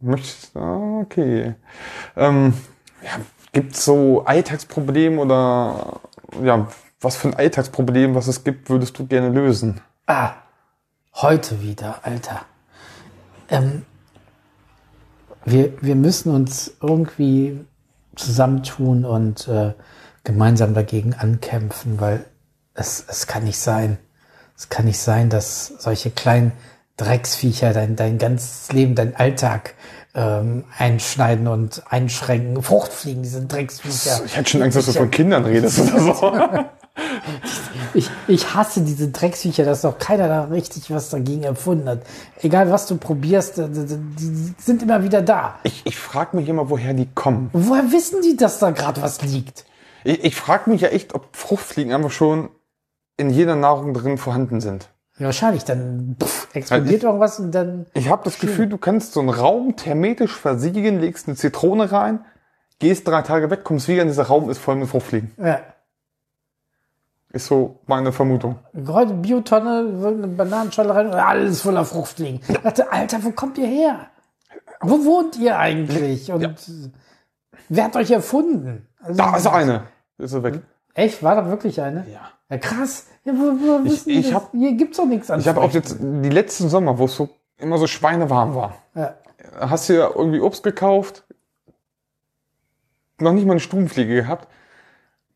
S1: Möchtest ah, Okay. Ähm, ja, gibt es so Alltagsprobleme oder ja, was für ein Alltagsproblem, was es gibt, würdest du gerne lösen?
S2: Ah, heute wieder, Alter. Ähm, wir, wir müssen uns irgendwie zusammentun und äh, gemeinsam dagegen ankämpfen, weil es, es kann nicht sein. Es kann nicht sein, dass solche kleinen Drecksviecher dein, dein ganzes Leben, dein Alltag ähm, einschneiden und einschränken. Fruchtfliegen, diese Drecksviecher.
S1: Ich hätte schon Angst, dass du von Kindern redest oder so.
S2: Ich, ich hasse diese Drecksviecher, dass doch keiner da richtig was dagegen erfunden hat. Egal was du probierst, die, die, sind immer wieder da.
S1: Ich, ich frage mich immer, woher die kommen.
S2: Woher wissen die, dass da gerade was liegt?
S1: Ich, ich frage mich ja echt, ob Fruchtfliegen einfach schon in jeder Nahrung drin vorhanden sind.
S2: Ja, wahrscheinlich, dann pff, explodiert
S1: Ja,
S2: irgendwas und dann.
S1: Ich habe das Gefühl, du kannst so einen Raum hermetisch versiegeln, legst eine Zitrone rein, gehst drei Tage weg, kommst wieder in dieser Raum, ist voll mit Fruchtfliegen.
S2: Ja.
S1: Ist so meine Vermutung.
S2: Heute Biotonne, eine Bananenschale rein, alles voller Fruchtfliegen. Ich dachte, Alter, wo kommt ihr her? Wo wohnt ihr eigentlich? Und wer hat euch erfunden? Also,
S1: Da ist eine. Ist er weg.
S2: Echt? War da wirklich eine?
S1: Ja.
S2: Ja, krass. Ja, wo, wo
S1: Ich- ich hab-
S2: Hier gibt's doch nichts an
S1: Ich habe auch jetzt die letzten Sommer, wo es so immer so schweinewarm war,
S2: Ja.
S1: hast du ja irgendwie Obst gekauft, noch nicht mal eine Stubenfliege gehabt.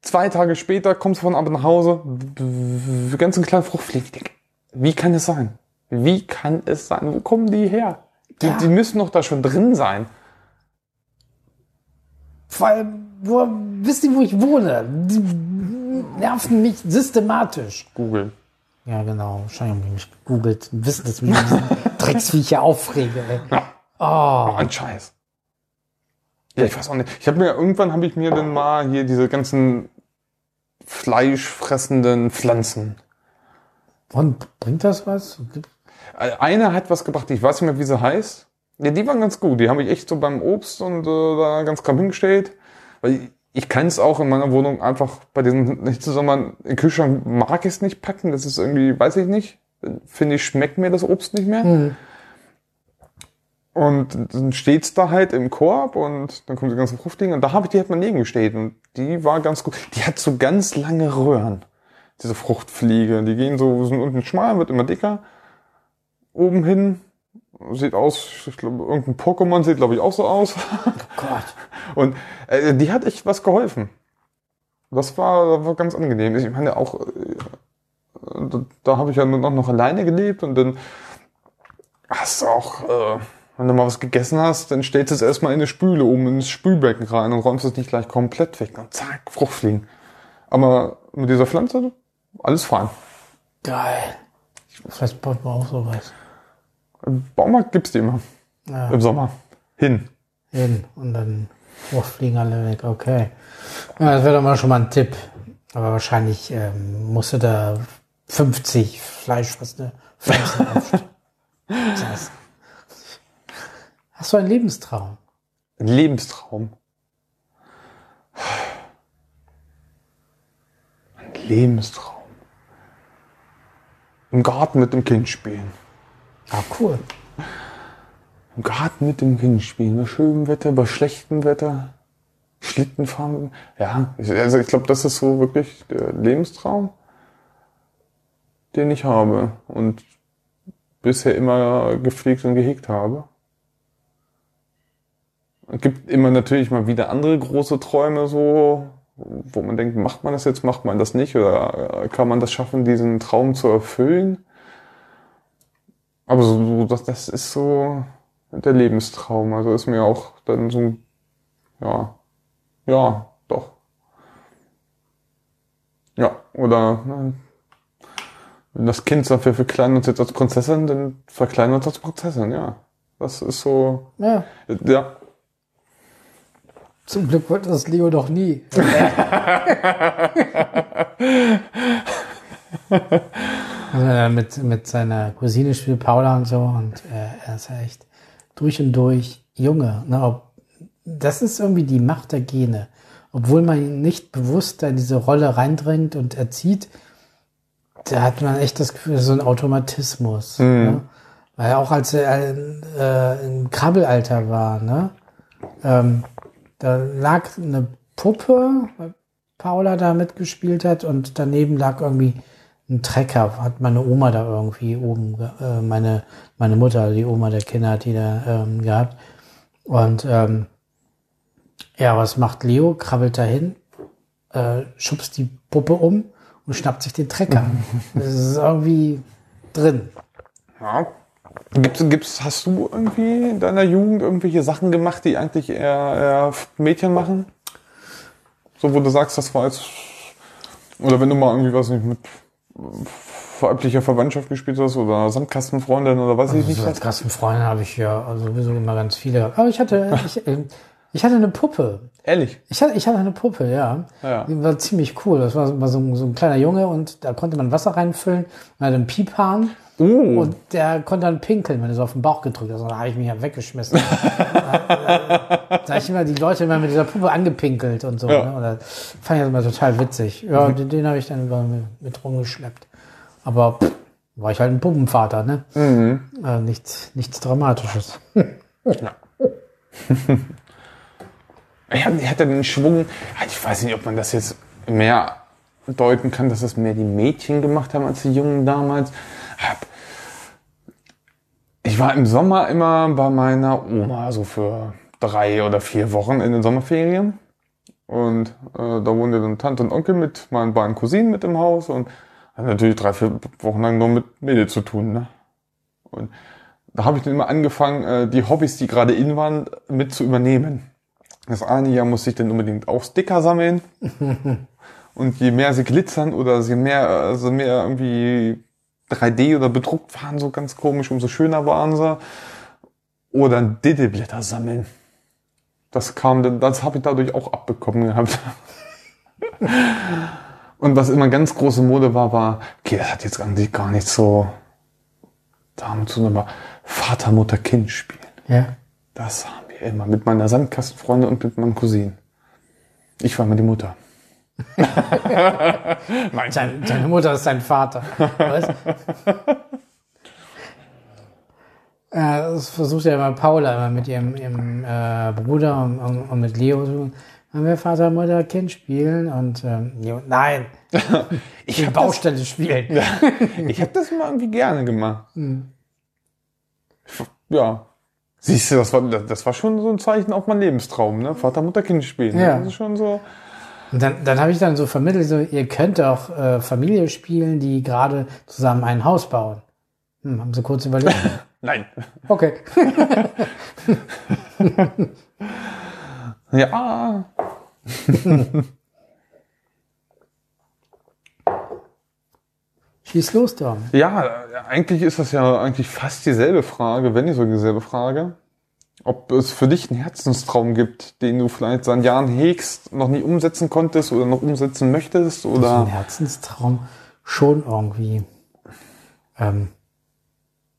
S1: Zwei Tage später kommst du von Abend nach Hause, kleinen Fruchtfliegen. Ich denk, Wie kann es sein? Wie kann es sein? Wo kommen die her? Die,
S2: Ja.
S1: die müssen doch da schon drin sein.
S2: Vor allem, wo, wisst ihr, wo ich wohne? Die nerven mich systematisch.
S1: Google.
S2: Ja, genau. Wahrscheinlich haben die mich gegoogelt wissen, dass ich mich Drecksviecher aufrege. Ey. Oh,
S1: Ein Scheiß. Ja, ich weiß auch nicht. Ich habe mir irgendwann habe ich mir dann mal hier diese ganzen fleischfressenden Pflanzen.
S2: und bringt das was?
S1: Eine hat was gebracht, ich weiß nicht mehr, wie sie heißt. Ja, die waren ganz gut. Die habe ich echt so beim Obst und äh, da ganz kaum hingestellt. Weil ich, ich kann es auch in meiner Wohnung einfach bei diesen Hitzesommern im Kühlschrank mag ich es nicht packen. Das ist irgendwie, weiß ich nicht. Finde ich, schmeckt mir das Obst nicht mehr.
S2: Hm.
S1: Und dann steht's da halt im Korb und dann kommen die ganzen Fruchtlinge und da habe ich die halt mal nebengestellt und die war ganz gut. Die hat so ganz lange Röhren, diese Fruchtfliege. Die gehen so, sind unten schmal, wird immer dicker. Oben hin sieht aus, ich glaube, irgendein Pokémon sieht, glaube ich, auch so aus.
S2: Gott.
S1: Und äh, die hat echt was geholfen. Das war, das war ganz angenehm. Ich meine auch, äh, da, da habe ich ja nur noch, noch alleine gelebt und dann hast du auch, äh, wenn du mal was gegessen hast, dann stellst du es erstmal in eine Spüle oben ins Spülbecken rein und räumst es nicht gleich komplett weg. Und zack, Fruchtfliegen. Aber mit dieser Pflanze, alles fein.
S2: Geil. Ich weiß, das man auch sowas.
S1: Im Baumarkt gibt's die immer.
S2: Ja.
S1: Im Sommer. Hin.
S2: Hin. Und dann oh, fliegen alle weg. Okay. Ja, das wäre doch mal schon mal ein Tipp. Aber wahrscheinlich ähm, musst du da 50 Fleisch, was ne? 50 Du einen Lebenstraum?
S1: Ein Lebenstraum. Ein Lebenstraum. Im Garten mit dem Kind spielen.
S2: Ah, cool.
S1: Im Garten mit dem Kind spielen. Bei schönem Wetter, bei schlechtem Wetter. Schlitten fahren. Ja, also ich glaube, das ist so wirklich der Lebenstraum, den ich habe. Und bisher immer gepflegt und gehegt habe. Es gibt immer natürlich mal wieder andere große Träume so, wo man denkt, macht man das jetzt, macht man das nicht oder kann man das schaffen, diesen Traum zu erfüllen? Aber so, das, das ist so der Lebenstraum. Also ist mir auch dann so, ja, ja, doch. Ja, oder ne, wenn das Kind dafür verkleinert uns jetzt als Prinzessin, dann verkleinern uns als Prinzessin, ja. Das ist so,
S2: Ja,
S1: ja,
S2: zum Glück wollte das Leo doch nie. also er mit, mit seiner Cousine spielt Paula und so und äh, er ist ja echt durch und durch Junge. Ne? Ob, das ist irgendwie die Macht der Gene. Obwohl man ihn nicht bewusst da in diese Rolle reindrängt und erzieht, da hat man echt das Gefühl, das ist so ein Automatismus. Ne? Weil auch als er äh, im Krabbelalter war, ne? Ähm, da lag eine Puppe, weil Paula da mitgespielt hat und daneben lag irgendwie ein Trecker, hat meine Oma da irgendwie oben, äh, meine, meine Mutter, die Oma der Kinder hat die da ähm, gehabt. Und ähm, ja, was macht Leo? Krabbelt dahin, äh, schubst die Puppe um und schnappt sich den Trecker. das ist irgendwie drin.
S1: Ja. Gibt's, gibt's, hast du irgendwie in deiner Jugend irgendwelche Sachen gemacht, die eigentlich eher, eher Mädchen machen? So, wo du sagst, das war jetzt, oder wenn du mal irgendwie, weiß nicht, mit weiblicher Verwandtschaft gespielt hast oder Sandkastenfreundin oder weiß ich nicht
S2: So Klassenfreunde habe ich ja also sowieso immer ganz viele. Aber ich hatte, ich, äh, ich hatte eine Puppe.
S1: Ehrlich.
S2: Ich hatte, ich hatte eine Puppe, ja.
S1: Ja.
S2: Die war ziemlich cool. Das war, so- so ein kleiner Junge und da konnte man Wasser reinfüllen. Man hatte einen Piephahn
S1: Oh,
S2: und der konnte dann pinkeln, wenn du so auf den Bauch gedrückt hast. Und da habe ich mich ja weggeschmissen. da habe ich immer die Leute immer mit dieser Puppe angepinkelt und so.
S1: Ja.
S2: Ne? Und das fand ich immer total witzig. Ja, den, den habe ich dann immer mit, rumgeschleppt. Aber pff, war ich halt ein Puppenvater, ne? Äh, nichts, nichts Dramatisches.
S1: er hat, er hatte den Schwung, ich weiß nicht, ob man das jetzt mehr deuten kann, dass es mehr die Mädchen gemacht haben als die Jungen damals. Ich war im Sommer immer bei meiner Oma, so für drei oder vier Wochen in den Sommerferien. Und äh, da wohnen dann Tante und Onkel mit meinen beiden Cousinen mit im Haus und haben natürlich drei, vier Wochen lang nur mit Mädels zu tun. Ne? Und da habe ich dann immer angefangen, äh, die Hobbys, die gerade in waren, mit zu übernehmen. Das eine Jahr musste ich dann unbedingt auch Sticker sammeln. und je mehr sie glitzern oder je mehr, also mehr irgendwie 3D oder bedruckt waren, so ganz komisch, umso schöner waren sie. Oder Diddleblätter sammeln. Das kam, das habe ich dadurch auch abbekommen gehabt. Und was immer ganz große Mode war, war, okay, das hat jetzt eigentlich gar nicht so damit zu tun, aber Vater, Mutter, Kind spielen.
S2: Ja.
S1: Das haben wir immer mit meiner Sandkastenfreunde und mit meinem Cousin. Ich war immer die Mutter.
S2: Deine, deine Mutter ist dein Vater. Was? Ja, das versucht ja immer Paula immer mit ihrem, ihrem äh, Bruder und, und, und, mit Leo. So, haben wir Vater, Mutter, Kind spielen und ähm, Leo, nein, ich will Baustelle das, spielen.
S1: ich habe das immer irgendwie gerne gemacht. Hm. Ja. Siehst du, das war, das war schon so ein Zeichen auf mein Lebenstraum, ne? Vater, Mutter, Kind spielen.
S2: Ja.
S1: Das ist schon so.
S2: Und dann, dann habe ich dann so vermittelt, so, ihr könnt auch äh, Familie spielen, die gerade zusammen ein Haus bauen. Hm, haben sie kurz überlegt.
S1: Nein.
S2: Okay.
S1: ja.
S2: Schieß los, Tom.
S1: Ja, eigentlich ist das ja eigentlich fast dieselbe Frage, wenn nicht so dieselbe Frage. Ob es für dich einen Herzenstraum gibt, den du vielleicht seit Jahren hegst, noch nie umsetzen konntest oder noch umsetzen möchtest, oder? Also
S2: ein Herzenstraum schon irgendwie. Ähm,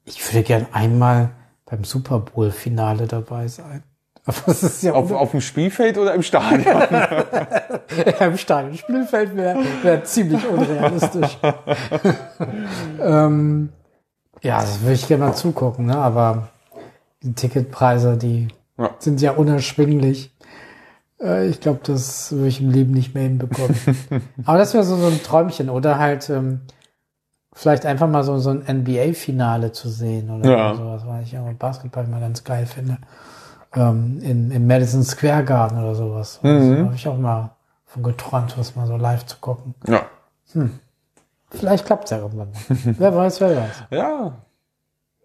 S2: ich würde gern einmal beim Super Bowl Finale dabei sein.
S1: Aber das ist ja auf, auf dem Spielfeld oder im Stadion?
S2: ja, im Stadion. Spielfeld wäre wär ziemlich unrealistisch. ähm, ja, das würde ich gerne mal zugucken, ne? aber die Ticketpreise, die ja. sind ja unerschwinglich. Äh, ich glaube, das würde ich im Leben nicht mehr hinbekommen. aber das wäre so, so ein Träumchen oder halt ähm, vielleicht einfach mal so, so ein NBA-Finale zu sehen oder ja. sowas, weil ich auch Basketball mal ganz geil finde. Ähm, in, im Madison Square Garden oder sowas. Mhm. Also, habe ich auch mal von geträumt, was mal so live zu gucken.
S1: Ja.
S2: Hm. Vielleicht klappt es ja irgendwann mal. wer weiß, wer weiß.
S1: Ja,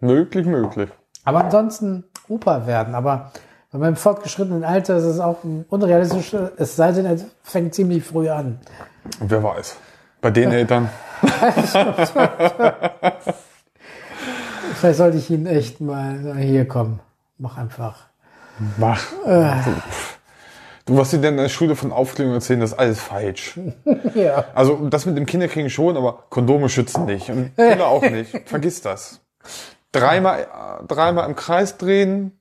S1: möglich, möglich.
S2: Aber ansonsten Opa werden. Aber bei meinem fortgeschrittenen Alter ist es auch unrealistisch, es sei denn, er fängt ziemlich früh an.
S1: Wer weiß. Bei den Eltern.
S2: Vielleicht sollte ich ihn echt mal sagen, hier kommen. Mach einfach.
S1: Mach. Äh. Du, was dir denn in der Schule von Aufklärung erzählen, das ist alles falsch.
S2: ja.
S1: Also das mit dem Kinderkriegen schon, aber Kondome schützen nicht. Und Kinder auch nicht. Vergiss das. Dreimal, dreimal im Kreis drehen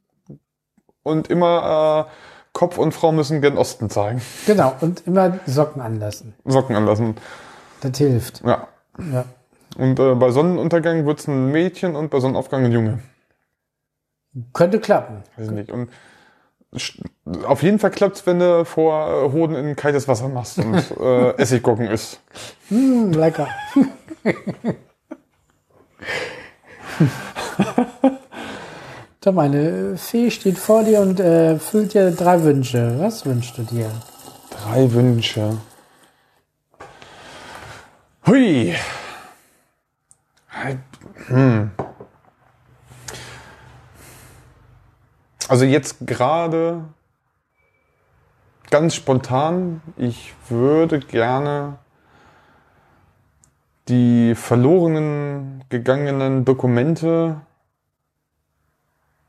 S1: und immer äh, Kopf und Frau müssen gen Osten zeigen.
S2: Genau, und immer Socken anlassen.
S1: Socken anlassen.
S2: Das hilft.
S1: Ja.
S2: ja.
S1: Und äh, bei Sonnenuntergang wird's ein Mädchen und bei Sonnenaufgang ein Junge.
S2: Könnte klappen.
S1: Weiß ich nicht. Und auf jeden Fall klappt's, wenn du vor äh, Hoden in kaltes Wasser machst und äh, Essiggurken isst.
S2: Mm, lecker. da meine Fee steht vor dir und äh, dir drei Wünsche. Was wünschst du dir?
S1: Drei Wünsche. Hui. Hm. Also jetzt gerade ganz spontan, ich würde gerne die verlorenen gegangenen Dokumente,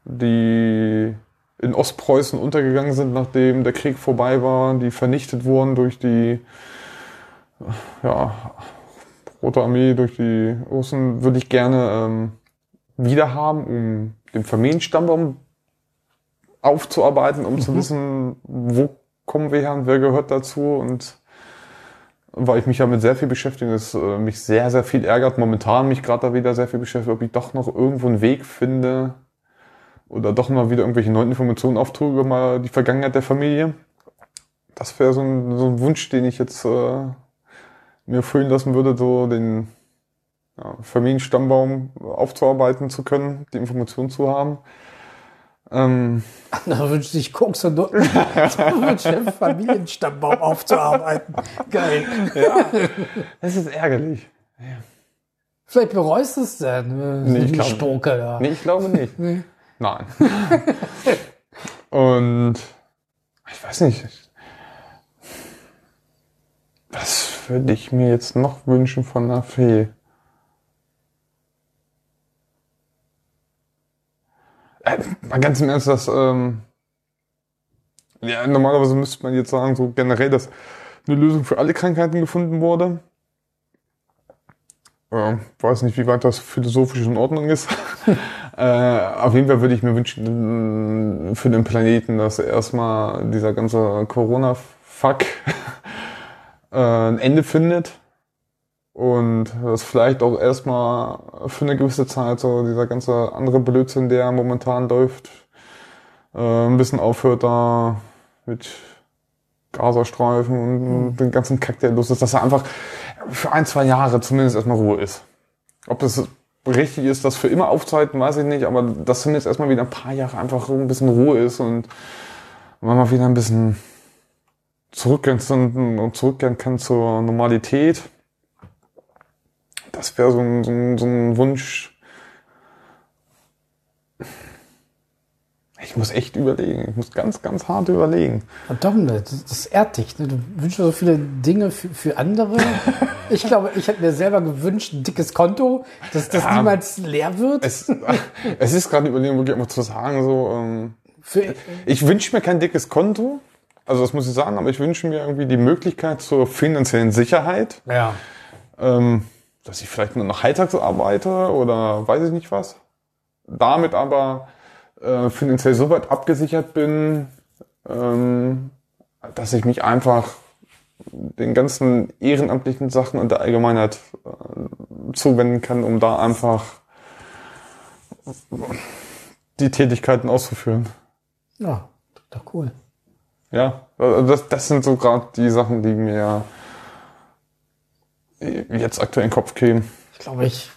S1: die in Ostpreußen untergegangen sind, nachdem der Krieg vorbei war, die vernichtet wurden durch die ja, Rote Armee durch die Russen würde ich gerne ähm, wieder haben, um den Familienstammbaum aufzuarbeiten, um mhm. zu wissen, wo kommen wir her und wer gehört dazu und weil ich mich ja mit sehr viel beschäftige, es äh, mich sehr, sehr viel ärgert, momentan mich gerade da wieder sehr viel beschäftigt, ob ich doch noch irgendwo einen Weg finde oder doch mal wieder irgendwelche neuen Informationen auftue über mal die Vergangenheit der Familie. Das wäre so ein, so ein Wunsch, den ich jetzt äh, mir fühlen lassen würde, so den ja, Familienstammbaum aufzuarbeiten zu können, die Informationen zu haben. Ähm,
S2: Da wünscht sich Koks und Nutten, wünscht den Familienstammbaum aufzuarbeiten. Geil.
S1: ja, das ist ärgerlich.
S2: Vielleicht bereust du es dann,
S1: Nee, ich glaube-
S2: Spoke da.
S1: Nee, ich glaube nicht.
S2: Nee.
S1: Nein. Und ich weiß nicht. Was würde ich mir jetzt noch wünschen von einer Fee? Mal ganz im Ernst, das, ähm, ja, normalerweise müsste man jetzt sagen, so generell, dass eine Lösung für alle Krankheiten gefunden wurde. Äh, weiß nicht, wie weit das philosophisch in Ordnung ist. äh, auf jeden Fall würde ich mir wünschen, äh, für den Planeten, dass erstmal dieser ganze Corona-Fuck äh, ein Ende findet. Und dass vielleicht auch erstmal für eine gewisse Zeit so dieser ganze andere Blödsinn, der momentan läuft, äh, ein bisschen aufhört da mit Gazastreifen und den ganzen Kack, der los ist, dass er einfach für ein, zwei Jahre zumindest erstmal Ruhe ist. Ob das richtig ist, das für immer aufzuhalten, weiß ich nicht, aber dass zumindest erstmal wieder ein paar Jahre einfach ein bisschen Ruhe ist und man mal wieder ein bisschen zurückgehen, und zurückkehren kann zur Normalität. Das wäre so ein, so, ein, so ein Wunsch. Ich muss echt überlegen. Ich muss ganz, ganz hart überlegen.
S2: Verdammt, das, das ehrt dich. Ne? Du wünschst dir so viele Dinge für, für andere. Ich glaube, ich hätte mir selber gewünscht, ein dickes Konto, dass das
S1: Ja.
S2: niemals leer wird.
S1: Es, es ist gerade überlegen, wirklich einfach zu sagen, so, ähm,
S2: Für,
S1: ich wünsche mir kein dickes Konto. Also das muss ich sagen, aber ich wünsche mir irgendwie die Möglichkeit zur finanziellen Sicherheit.
S2: ja.
S1: ähm, dass ich vielleicht nur noch halbtags arbeite oder weiß ich nicht was. Damit aber äh, finanziell so weit abgesichert bin, ähm, dass ich mich einfach den ganzen ehrenamtlichen Sachen und der Allgemeinheit äh, zuwenden kann, um da einfach die Tätigkeiten auszuführen.
S2: ja, doch cool.
S1: Ja, also das, das sind so gerade die Sachen, die mir jetzt aktuell in den Kopf kämen.
S2: Ich glaube, ich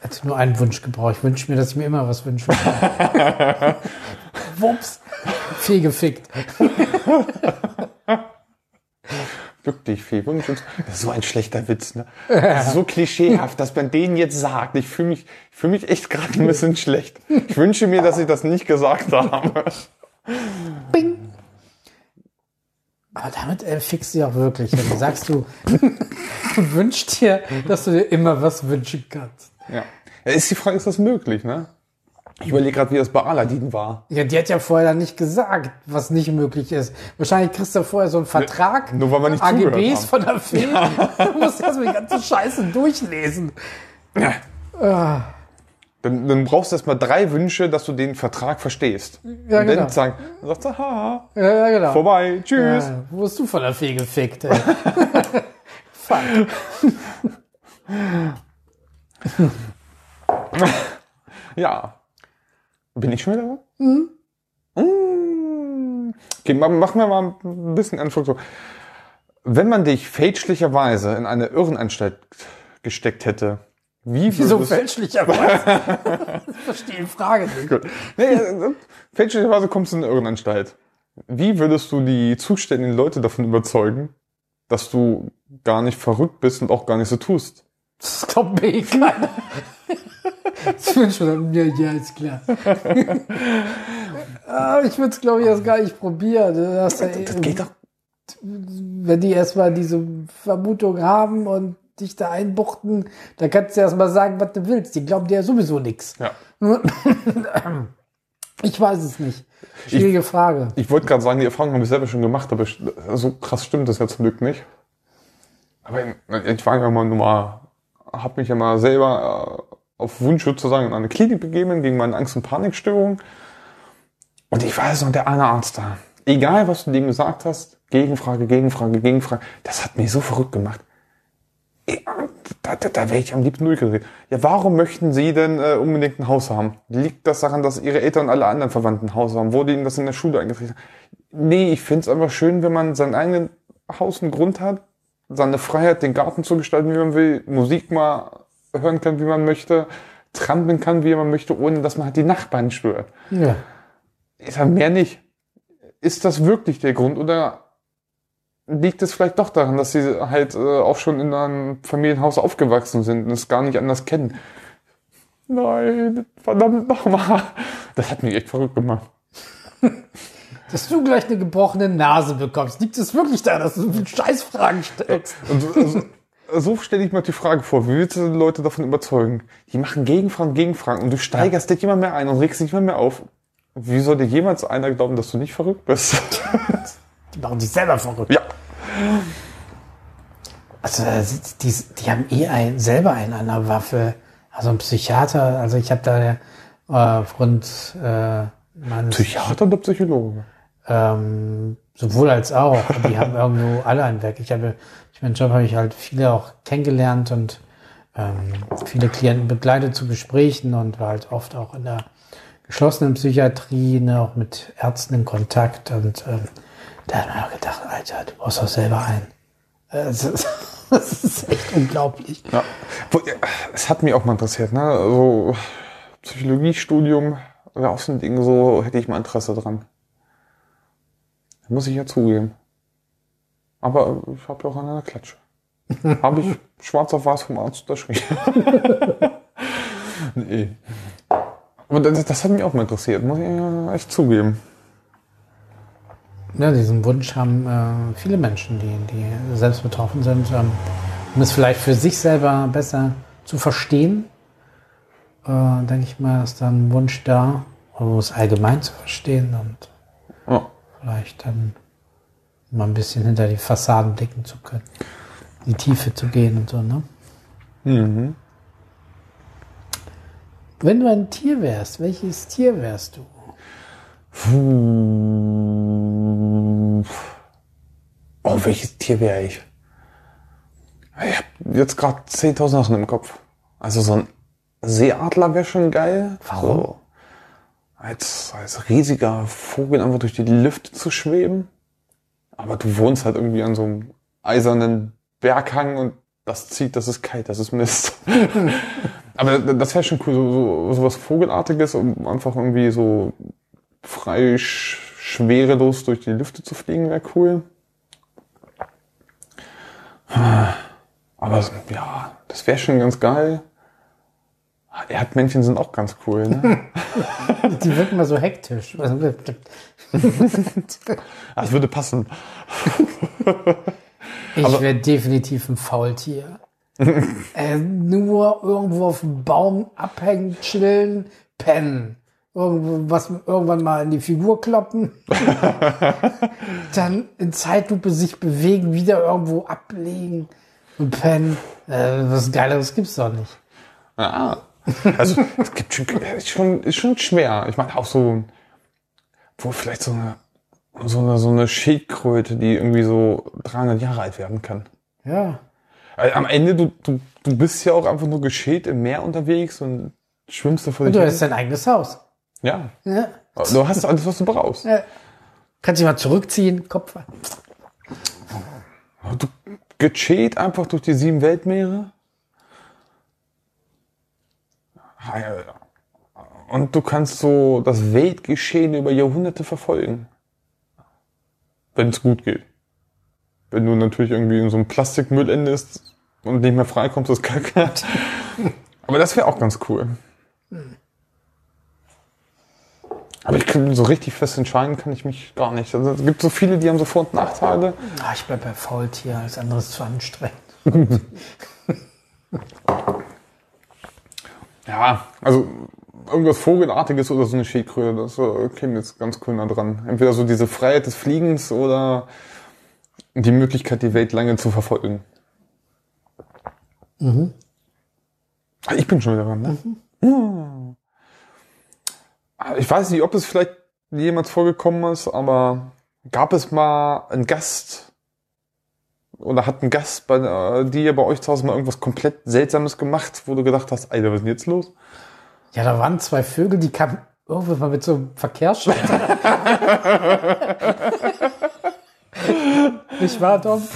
S2: hätte nur einen Wunsch gebraucht. Ich wünsche mir, dass ich mir immer was wünsche. Wups. Fee gefickt.
S1: Wirklich und- Das ist so ein schlechter Witz, ne? So klischeehaft, dass man den jetzt sagt. Ich fühle mich, ich fühle mich echt gerade ein bisschen schlecht. Ich wünsche mir, dass ich das nicht gesagt habe.
S2: Bing. Aber damit äh, fixst du ja auch wirklich. Wenn du sagst, du, du wünschst dir, dass du dir immer was wünschen kannst.
S1: Ja. ja ist die Frage, ist das möglich, ne? Ich überlege gerade, wie das bei Aladdin war.
S2: Ja, die hat ja vorher dann nicht gesagt, was nicht möglich ist. Wahrscheinlich kriegst du vorher so einen Vertrag,
S1: Nur weil wir nicht
S2: AGBs von der Fee. Du musst erstmal die ganze Scheiße durchlesen. Ah,
S1: Dann, dann brauchst du erst mal drei Wünsche, dass du den Vertrag verstehst.
S2: Ja,
S1: und
S2: genau.
S1: dann sagen, dann sagst du, haha,
S2: ja, ja, genau.
S1: vorbei, tschüss.
S2: Ja, wo hast du von der Fee gefickt, ey? Fuck.
S1: Ja. Bin ich schon wieder dran? Mhm. Okay, ma- machen wir mal ein bisschen Anstruktur. Wenn man dich fälschlicherweise in eine Irrenanstalt gesteckt hätte, wie
S2: Wieso fälschlicherweise? Ich verstehe die Frage nicht.
S1: Gut. Nee, äh, fälschlicherweise kommst du in eine Irrenanstalt. Wie würdest du die zuständigen Leute davon überzeugen, dass du gar nicht verrückt bist und auch gar nicht so tust?
S2: Das glaubt mir eh keiner. Das wünsche ich mir, ja, ist klar. Ah, ich würde es, glaube ich, erst gar nicht probieren. Das,
S1: Das geht doch.
S2: Wenn die erstmal diese Vermutung haben und dich da einbuchten, dann kannst du erstmal sagen, was du willst. Die glauben dir ja sowieso nichts.
S1: Ja.
S2: Ich weiß es nicht. Schwierige Frage.
S1: Ich wollte gerade sagen, die Erfahrung habe ich selber schon gemacht, aber ich- so krass stimmt das ja zum Glück nicht. Aber ich war ja mal nur mal, habe mich ja mal selber äh, auf Wunsch sozusagen in eine Klinik begeben gegen meine Angst- und Panikstörung. Und ich weiß noch, der eine Arzt da, egal was du dem gesagt hast, Gegenfrage, Gegenfrage, Gegenfrage, das hat mich so verrückt gemacht. Da, da, da wäre ich am liebsten durchgedreht. Ja, warum möchten Sie denn äh, unbedingt ein Haus haben? Liegt das daran, dass Ihre Eltern und alle anderen Verwandten ein Haus haben? Wurde Ihnen das in der Schule eingetreten? Nee, ich finde es einfach schön, wenn man sein eigenes Haus und Grund hat seine Freiheit, den Garten zu gestalten, wie man will, Musik mal hören kann, wie man möchte, trampeln kann, wie man möchte, ohne dass man halt die Nachbarn stört.
S2: Ja.
S1: Ich sage mehr nicht. Ist das wirklich der Grund oder liegt es vielleicht doch daran, dass sie halt äh, auch schon in einem Familienhaus aufgewachsen sind und es gar nicht anders kennen? Nein, verdammt nochmal. Das hat mich echt verrückt gemacht.
S2: Dass du gleich eine gebrochene Nase bekommst. Liegt es wirklich daran, dass du Scheißfragen stellst?
S1: Und so, also, so stelle ich mir die Frage vor, wie willst du Leute davon überzeugen? Die machen Gegenfragen, Gegenfragen und du steigerst dich immer mehr ein und regst dich immer mehr auf. Wie soll dir jemals einer glauben, dass du nicht verrückt bist?
S2: Die machen sich selber verrückt.
S1: ja.
S2: Also die, die haben eh ein, selber einen an der Waffe. Also ein Psychiater, also ich habe da äh, aufgrund äh, meines
S1: Psychiater oder Psychologe?
S2: Ähm, sowohl als auch. Die haben irgendwo alle einen weg. Ich habe, ich meinen Job habe ich halt viele auch kennengelernt und ähm, viele Klienten begleitet zu Gesprächen und war halt oft auch in der geschlossenen Psychiatrie, ne, auch mit Ärzten in Kontakt und ähm, da hat man auch gedacht, Alter, du brauchst doch selber einen. Äh, Das ist, das ist echt unglaublich.
S1: Ja. Ja, Es hat mich auch mal interessiert, ne? Also Psychologiestudium wäre auch so ein Ding, so hätte ich mal Interesse dran. Muss ich ja zugeben. Aber ich habe ja auch an einer Klatsche. habe ich schwarz auf weiß vom Arzt unterschrieben. nee. Aber das, das hat mich auch mal interessiert, muss ich ja echt zugeben.
S2: Ja, diesen Wunsch haben äh, viele Menschen, die, die selbst betroffen sind, ähm, um es vielleicht für sich selber besser zu verstehen. Äh, denke ich mal, ist da ein Wunsch da, um es allgemein zu verstehen und
S1: Ja.
S2: vielleicht dann mal ein bisschen hinter die Fassaden blicken zu können, in die Tiefe zu gehen und so. Ne?
S1: Mhm.
S2: Wenn du ein Tier wärst, welches Tier wärst du?
S1: Oh, welches Tier wäre ich? Ich habe jetzt gerade 10.000 Sachen im Kopf. Also so ein Seeadler wäre schon geil.
S2: Warum?
S1: So, als, als riesiger Vogel einfach durch die Lüfte zu schweben. Aber du wohnst halt irgendwie an so einem eisernen Berghang und das zieht, das ist kalt, das ist Mist. Aber das wäre schon cool, so, so, so was Vogelartiges, um einfach irgendwie so frei, sch schwerelos durch die Lüfte zu fliegen, wäre cool. Aber ja, das wäre schon ganz geil. Erdmännchen sind auch ganz cool, ne?
S2: Die wirken mal so hektisch. Also,
S1: Das würde passen.
S2: Ich wäre definitiv ein Faultier. äh, nur irgendwo auf dem Baum abhängen, chillen, pennen. Was irgendwann mal in die Figur kloppen. Dann in Zeitlupe sich bewegen, wieder irgendwo ablegen und pennen. Äh, was Geileres gibt's doch nicht.
S1: Ja. Also, es gibt schon, ist schon, ist schon schwer. Ich meine, auch so, wo vielleicht so eine, so eine, so eine Schildkröte, die irgendwie so 300 Jahre alt werden kann.
S2: Ja.
S1: Weil am Ende, du, du, du bist ja auch einfach nur geschält im Meer unterwegs und schwimmst da vor
S2: Und
S1: dich
S2: du hast dein eigenes Haus.
S1: Ja.
S2: Ja.
S1: Du hast alles, was du brauchst.
S2: Ja. Kannst dich mal zurückziehen, Kopf.
S1: Du gechillt einfach durch die sieben Weltmeere. Und du kannst so das Weltgeschehen über Jahrhunderte verfolgen. Wenn es gut geht. Wenn du natürlich irgendwie in so einem Plastikmüll endest und nicht mehr freikommst, ist kacke. Aber das wäre auch ganz cool. Aber ich kann so richtig fest entscheiden kann ich mich gar nicht. Also, es gibt so viele, die haben so Vor- und Nachteile.
S2: Ah, ich bleib bei Faultier, alles andere ist zu anstrengend.
S1: Ja, also irgendwas Vogelartiges oder so eine Schildkröte, das äh, käme jetzt ganz cool nah dran. Entweder so diese Freiheit des Fliegens oder die Möglichkeit, die Welt lange zu verfolgen. Ah, Ich bin schon wieder dran, ne? Ja. Ich weiß nicht, ob es vielleicht jemals vorgekommen ist, aber gab es mal einen Gast oder hat ein Gast bei äh, dir bei euch zu Hause mal irgendwas komplett Seltsames gemacht, wo du gedacht hast, Alter, was ist denn jetzt los?
S2: Ja, da waren zwei Vögel, die kamen irgendwann mal mit so einem Verkehrsschalter. Nicht wahr, Tom?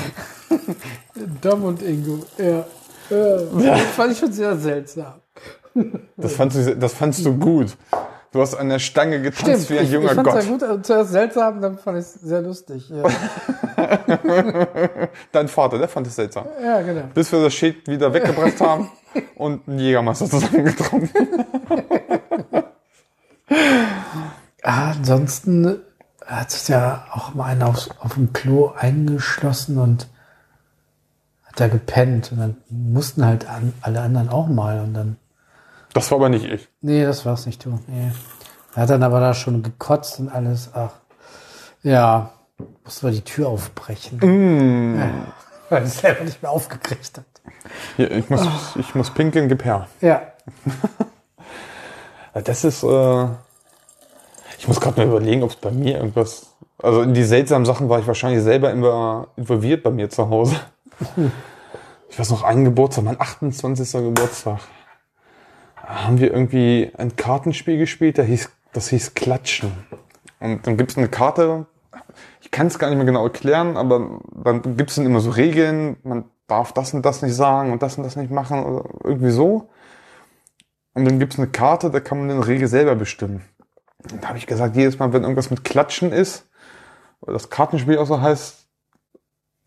S2: Dom und Ingo, ja. ja. Das fand ich schon sehr seltsam.
S1: Das fandst du, das fandst du gut. Du hast an der Stange getanzt
S2: Stimmt,
S1: wie ein
S2: ich,
S1: junger
S2: ich fand
S1: Gott.
S2: es ja gut, also zuerst seltsam, dann fand ich es sehr lustig. Ja,
S1: Dein Vater, der fand es seltsam.
S2: ja genau.
S1: Bis wir das Schild wieder weggebracht haben und einen Jägermeister zusammengetrunken.
S2: Ah, ansonsten hat sich ja auch mal einer auf, auf dem Klo eingeschlossen und hat da gepennt. Und dann mussten halt alle anderen auch mal. Und dann,
S1: Das war aber nicht ich.
S2: nee, das war's nicht du. Nee. Er hat dann aber da schon gekotzt und alles. Ach, ja, mussten wir die Tür aufbrechen. Ja, weil er es selber nicht mehr aufgekriegt hat.
S1: Hier, ich muss, ich muss pinkeln, gib her.
S2: Ja,
S1: Das ist, äh, ich muss gerade mal überlegen, ob es bei mir irgendwas, also in die seltsamen Sachen war ich wahrscheinlich selber immer involviert bei mir zu Hause. Ich weiß noch, einen Geburtstag, mein 28. Geburtstag, haben wir irgendwie ein Kartenspiel gespielt, der hieß, das hieß Klatschen. Und dann gibt es eine Karte, ich kann es gar nicht mehr genau erklären, aber dann gibt es dann immer so Regeln, man darf das und das nicht sagen und das und das nicht machen oder irgendwie so. Und dann gibt's eine Karte, da kann man den Regel selber bestimmen. Und da habe ich gesagt, jedes Mal, wenn irgendwas mit Klatschen ist, oder das Kartenspiel auch so heißt,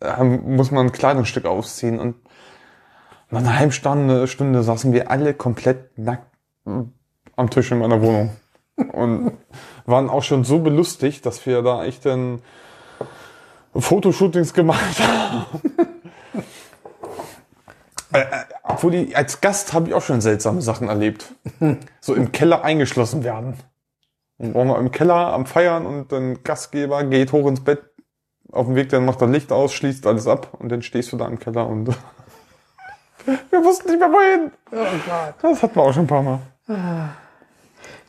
S1: äh, muss man ein Kleidungsstück ausziehen. Und nach einer halben Stunde, Stunde saßen wir alle komplett nackt am Tisch in meiner Wohnung. Und waren auch schon so belustigt, dass wir da echt dann Fotoshootings gemacht haben. Äh, äh, obwohl die, als Gast habe ich auch schon seltsame Sachen erlebt. So im Keller eingeschlossen werden. Und waren wir im Keller am Feiern und dann Gastgeber geht hoch ins Bett. Auf dem Weg dann macht er Licht aus, schließt alles ab und dann stehst du da im Keller und wir wussten nicht mehr wohin.
S2: oh Gott.
S1: Das hatten wir auch schon ein paar Mal.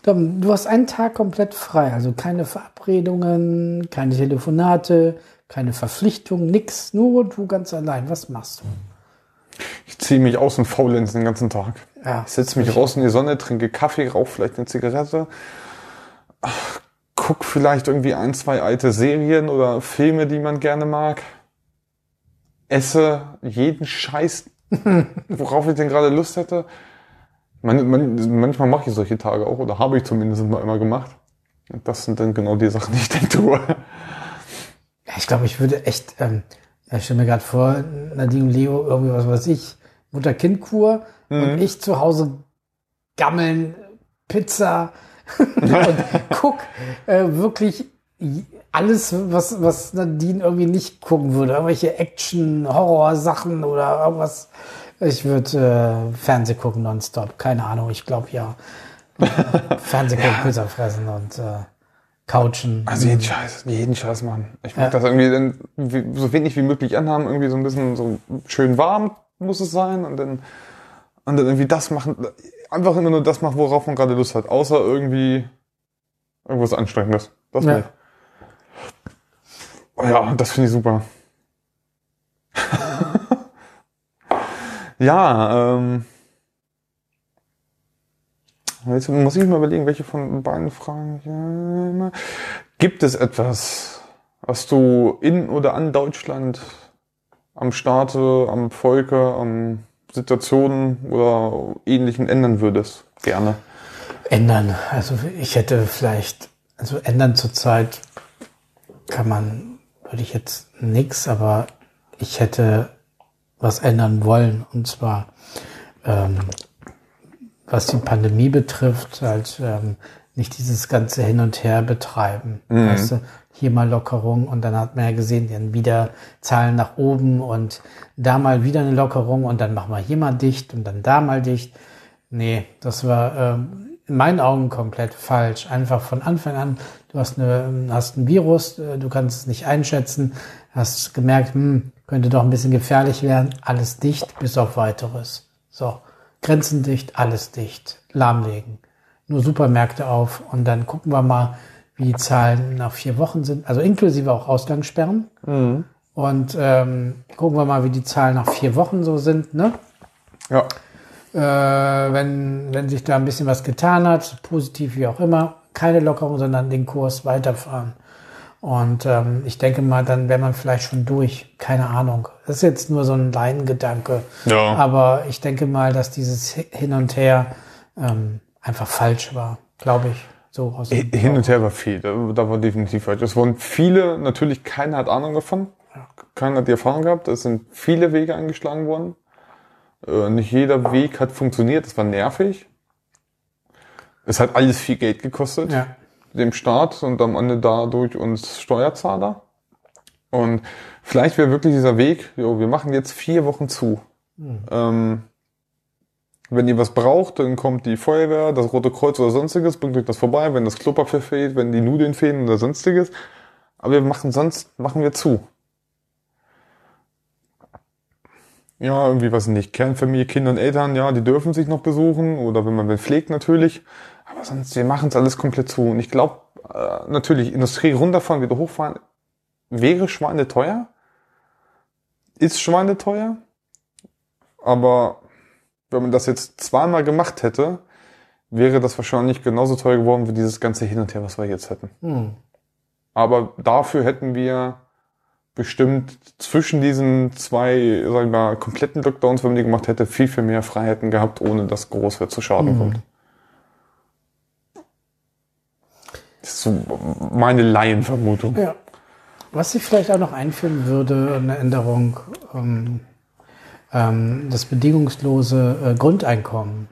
S2: Dom, du hast einen Tag komplett frei, also keine Verabredungen, keine Telefonate, keine Verpflichtungen, nix, nur du ganz allein. Was machst du?
S1: Ich ziehe mich aus und faulenze den ganzen Tag.
S2: Ja,
S1: Ich setze mich raus in die Sonne, trinke Kaffee, rauche vielleicht eine Zigarette, ach, guck vielleicht irgendwie ein, zwei alte Serien oder Filme, die man gerne mag, esse jeden Scheiß, worauf ich denn gerade Lust hätte. Man, man, manchmal mache ich solche Tage auch oder habe ich zumindest mal immer gemacht. Das sind dann genau die Sachen, die ich dann tue.
S2: Ich glaube, ich würde echt, ähm, ich stelle mir gerade vor, Nadine und Leo, irgendwie was weiß ich, Mutter-Kind-Kur und ich zu Hause gammeln, Pizza und guck äh, wirklich alles, was, was Nadine irgendwie nicht gucken würde. Irgendwelche Action-Horror-Sachen oder irgendwas. Ich würde äh, Fernseh gucken nonstop. Keine Ahnung, ich glaube ja. Fernseh gucken, Pizza fressen und äh, couchen.
S1: Also jeden Scheiß, jeden Scheiß machen. Ich mag
S2: Ja.
S1: das irgendwie dann so wenig wie möglich anhaben, irgendwie so ein bisschen so schön warm muss es sein und dann und dann irgendwie das machen, einfach immer nur das machen, worauf man gerade Lust hat, außer irgendwie irgendwas Anstrengendes. Das
S2: Ja.
S1: nicht. Ja, das finde ich super. ja, ähm, jetzt muss ich mal überlegen, welche von beiden Fragen. Gibt es etwas, was du in oder an Deutschland am Staate, am Volke, am Situationen oder Ähnlichem ändern würdest? Gerne.
S2: Ändern. Also ich hätte vielleicht, also ändern zurzeit kann man, würde ich jetzt nix, aber ich hätte was ändern wollen. Und zwar, ähm, was die Pandemie betrifft, halt ähm, nicht dieses ganze Hin und Her betreiben. Weißt du, hier mal Lockerung und dann hat man ja gesehen, dann wieder Zahlen nach oben und da mal wieder eine Lockerung und dann machen wir hier mal dicht und dann da mal dicht. Nee, das war ähm, in meinen Augen komplett falsch. Einfach von Anfang an, du hast, eine, hast ein Virus, äh, du kannst es nicht einschätzen, hast gemerkt, hm, könnte doch ein bisschen gefährlich werden, alles dicht, bis auf weiteres. So, Grenzen dicht, alles dicht, lahmlegen. Nur Supermärkte auf und dann gucken wir mal, wie die Zahlen nach vier Wochen sind, also inklusive auch Ausgangssperren. Und ähm, gucken wir mal, wie die Zahlen nach vier Wochen so sind, ne?
S1: Ja.
S2: äh, wenn, wenn sich da ein bisschen was getan hat, positiv wie auch immer, keine Lockerung, sondern den Kurs weiterfahren. Und ähm, ich denke mal, dann wäre man vielleicht schon durch. Keine Ahnung. Das ist jetzt nur so ein Laiengedanke.
S1: Ja.
S2: Aber ich denke mal, dass dieses Hin und Her ähm, einfach falsch war. Glaube ich. So aus
S1: Hin und her war viel. Da, da war definitiv falsch. Es wurden viele, natürlich keiner hat Ahnung davon. Keiner hat die Erfahrung gehabt. Es sind viele Wege eingeschlagen worden. Äh, nicht jeder Weg hat funktioniert. Es war nervig. Es hat alles viel Geld gekostet.
S2: Ja.
S1: Dem Staat und am Ende dadurch uns Steuerzahler. Und vielleicht wäre wirklich dieser Weg, jo, wir machen jetzt vier Wochen zu. Ähm, wenn ihr was braucht, dann kommt die Feuerwehr, das Rote Kreuz oder sonstiges, bringt euch das vorbei, wenn das Klopapier fehlt, wenn die Nudeln fehlen oder sonstiges. Aber wir machen sonst, machen wir zu. Ja, irgendwie was nicht. Kernfamilie, Kinder und Eltern, ja, die dürfen sich noch besuchen oder wenn man wen pflegt natürlich. Aber sonst, wir machen es alles komplett zu. Und ich glaube, äh, natürlich, Industrie runterfahren, wieder hochfahren, wäre schweineteuer. Ist schweineteuer. Aber wenn man das jetzt zweimal gemacht hätte, wäre das wahrscheinlich genauso teuer geworden wie dieses ganze Hin und Her, was wir jetzt hätten.
S2: Hm.
S1: Aber dafür hätten wir bestimmt zwischen diesen zwei, sag ich mal, kompletten Lockdowns, wenn man die gemacht hätte, viel, viel mehr Freiheiten gehabt, ohne dass groß wer zu Schaden
S2: Mhm.
S1: kommt. Das ist so meine Laienvermutung.
S2: Ja. Was ich vielleicht auch noch einführen würde, eine Änderung, ähm, ähm, das bedingungslose äh, Grundeinkommen,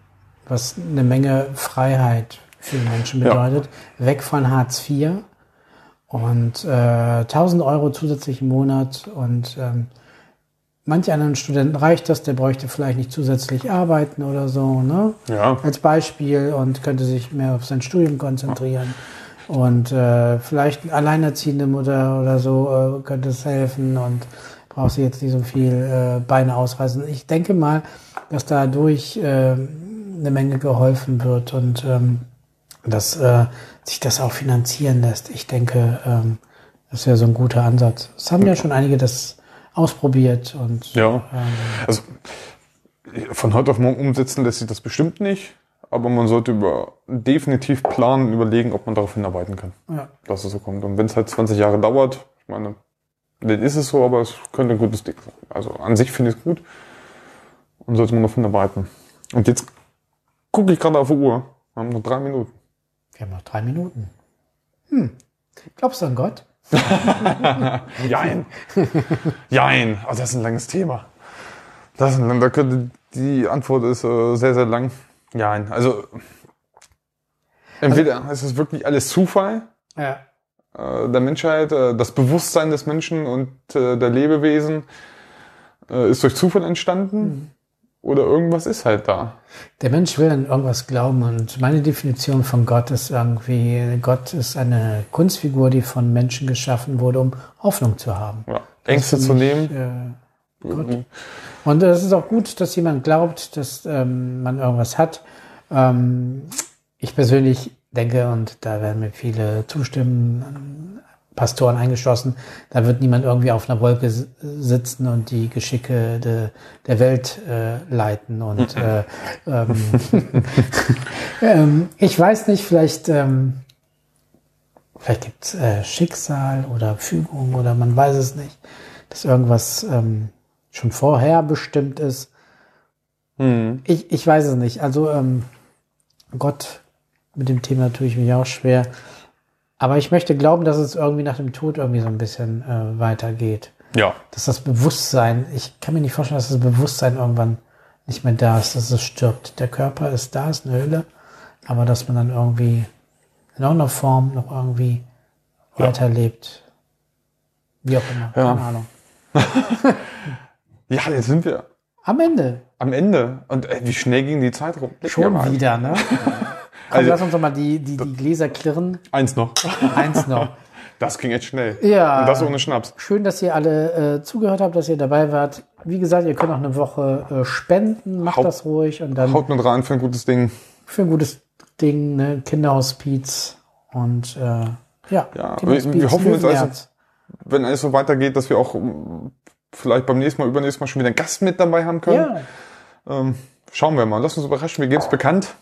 S2: was eine Menge Freiheit für Menschen
S1: Ja.
S2: bedeutet, weg von Hartz IV und äh, 1000 Euro zusätzlich im Monat und ähm, manch anderen Studenten reicht das, der bräuchte vielleicht nicht zusätzlich arbeiten oder so, ne?
S1: Ja.
S2: als Beispiel und könnte sich mehr auf sein Studium konzentrieren. Und äh, vielleicht eine alleinerziehende Mutter oder so äh, könnte es helfen und braucht sie jetzt nicht so viel äh, Beine ausreißen. Ich denke mal, dass dadurch äh, eine Menge geholfen wird und ähm, dass äh, sich das auch finanzieren lässt. Ich denke, ähm, das wäre so ein guter Ansatz. Es haben ja schon einige das ausprobiert und
S1: Ja.
S2: ähm,
S1: Also von heute auf morgen umsetzen lässt sich das bestimmt nicht, aber man sollte über definitiv planen, überlegen, ob man darauf hinarbeiten kann,
S2: ja.
S1: dass es so kommt. Und wenn es halt 20 Jahre dauert, ich meine, dann ist es so, aber es könnte ein gutes Ding sein. Also an sich finde ich es gut und sollte man darauf hinarbeiten. Und jetzt gucke ich gerade auf die Uhr. Wir haben noch drei Minuten.
S2: Wir haben noch drei Minuten. Hm. Glaubst du an Gott?
S1: Jein. Jein. Also das ist ein langes Thema. Das ist ein, da könnte, die Antwort ist äh, sehr, sehr lang. Jein. Also entweder ist es wirklich alles Zufall
S2: Ja.
S1: äh, der Menschheit, äh, das Bewusstsein des Menschen und äh, der Lebewesen äh, ist durch Zufall entstanden oder irgendwas ist halt da.
S2: Der Mensch will an irgendwas glauben und meine Definition von Gott ist irgendwie, Gott ist eine Kunstfigur, die von Menschen geschaffen wurde, um Hoffnung zu haben.
S1: Ja. Ängste zu nehmen.
S2: Äh, Gott. Und es ist auch gut, dass jemand glaubt, dass ähm, man irgendwas hat. Ähm, ich persönlich denke, und da werden mir viele zustimmen, Pastoren eingeschlossen, da wird niemand irgendwie auf einer Wolke sitzen und die Geschicke de, der Welt äh, leiten. Und äh, ähm, ähm, ich weiß nicht, vielleicht, ähm, vielleicht gibt es äh, Schicksal oder Fügung oder man weiß es nicht, dass irgendwas ähm, schon vorher bestimmt ist.
S1: Hm.
S2: Ich, ich weiß es nicht. Also ähm, Gott mit dem Thema tue ich mich auch schwer. Aber ich möchte glauben, dass es irgendwie nach dem Tod irgendwie so ein bisschen äh, weitergeht.
S1: Ja.
S2: Dass das Bewusstsein, ich kann mir nicht vorstellen, dass das Bewusstsein irgendwann nicht mehr da ist, dass es stirbt. Der Körper ist da, ist eine Hülle, aber dass man dann irgendwie in irgendeiner Form noch irgendwie
S1: Ja.
S2: weiterlebt. Wie auch immer.
S1: Ja.
S2: Keine Ahnung.
S1: Ja, jetzt sind wir
S2: Am Ende.
S1: am Ende. Und äh, wie schnell ging die Zeit rum? Leck
S2: Schon wieder, ne? Komm,
S1: Also-
S2: lass uns doch mal die, die, die Gläser klirren.
S1: Eins noch.
S2: Eins noch.
S1: Das ging jetzt schnell.
S2: Ja.
S1: Und das ohne Schnaps.
S2: Schön, dass ihr alle äh, zugehört habt, dass ihr dabei wart. Wie gesagt, ihr könnt auch eine Woche äh, spenden. Macht
S1: Haut-
S2: das ruhig und dann
S1: Haut mit rein für ein gutes Ding.
S2: für ein gutes Ding, ne? Kinderhospiz und äh, ja,
S1: Ja, wir- wir hoffen jetzt also-. Wenn alles so weitergeht, dass wir auch vielleicht beim nächsten Mal, übernächsten Mal schon wieder einen Gast mit dabei haben können.
S2: Ja,
S1: Ähm, schauen wir mal. Lass uns überraschen. Wir geben es bekannt.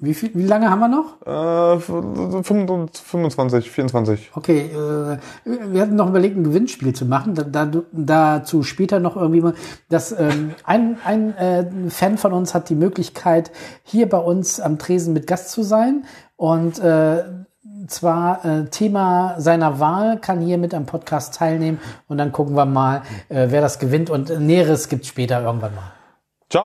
S2: Wie, viel, wie lange haben wir noch?
S1: Äh, 25, 24.
S2: Okay, äh, wir hatten noch überlegt, ein Gewinnspiel zu machen. Da, da, dazu später noch irgendwie mal. Das, ähm, ein ein äh, Fan von uns hat die Möglichkeit, hier bei uns am Tresen mit Gast zu sein. Und äh, zwar äh, Thema seiner Wahl, kann hier mit am Podcast teilnehmen und dann gucken wir mal, äh, wer das gewinnt und Näheres gibt's später irgendwann mal.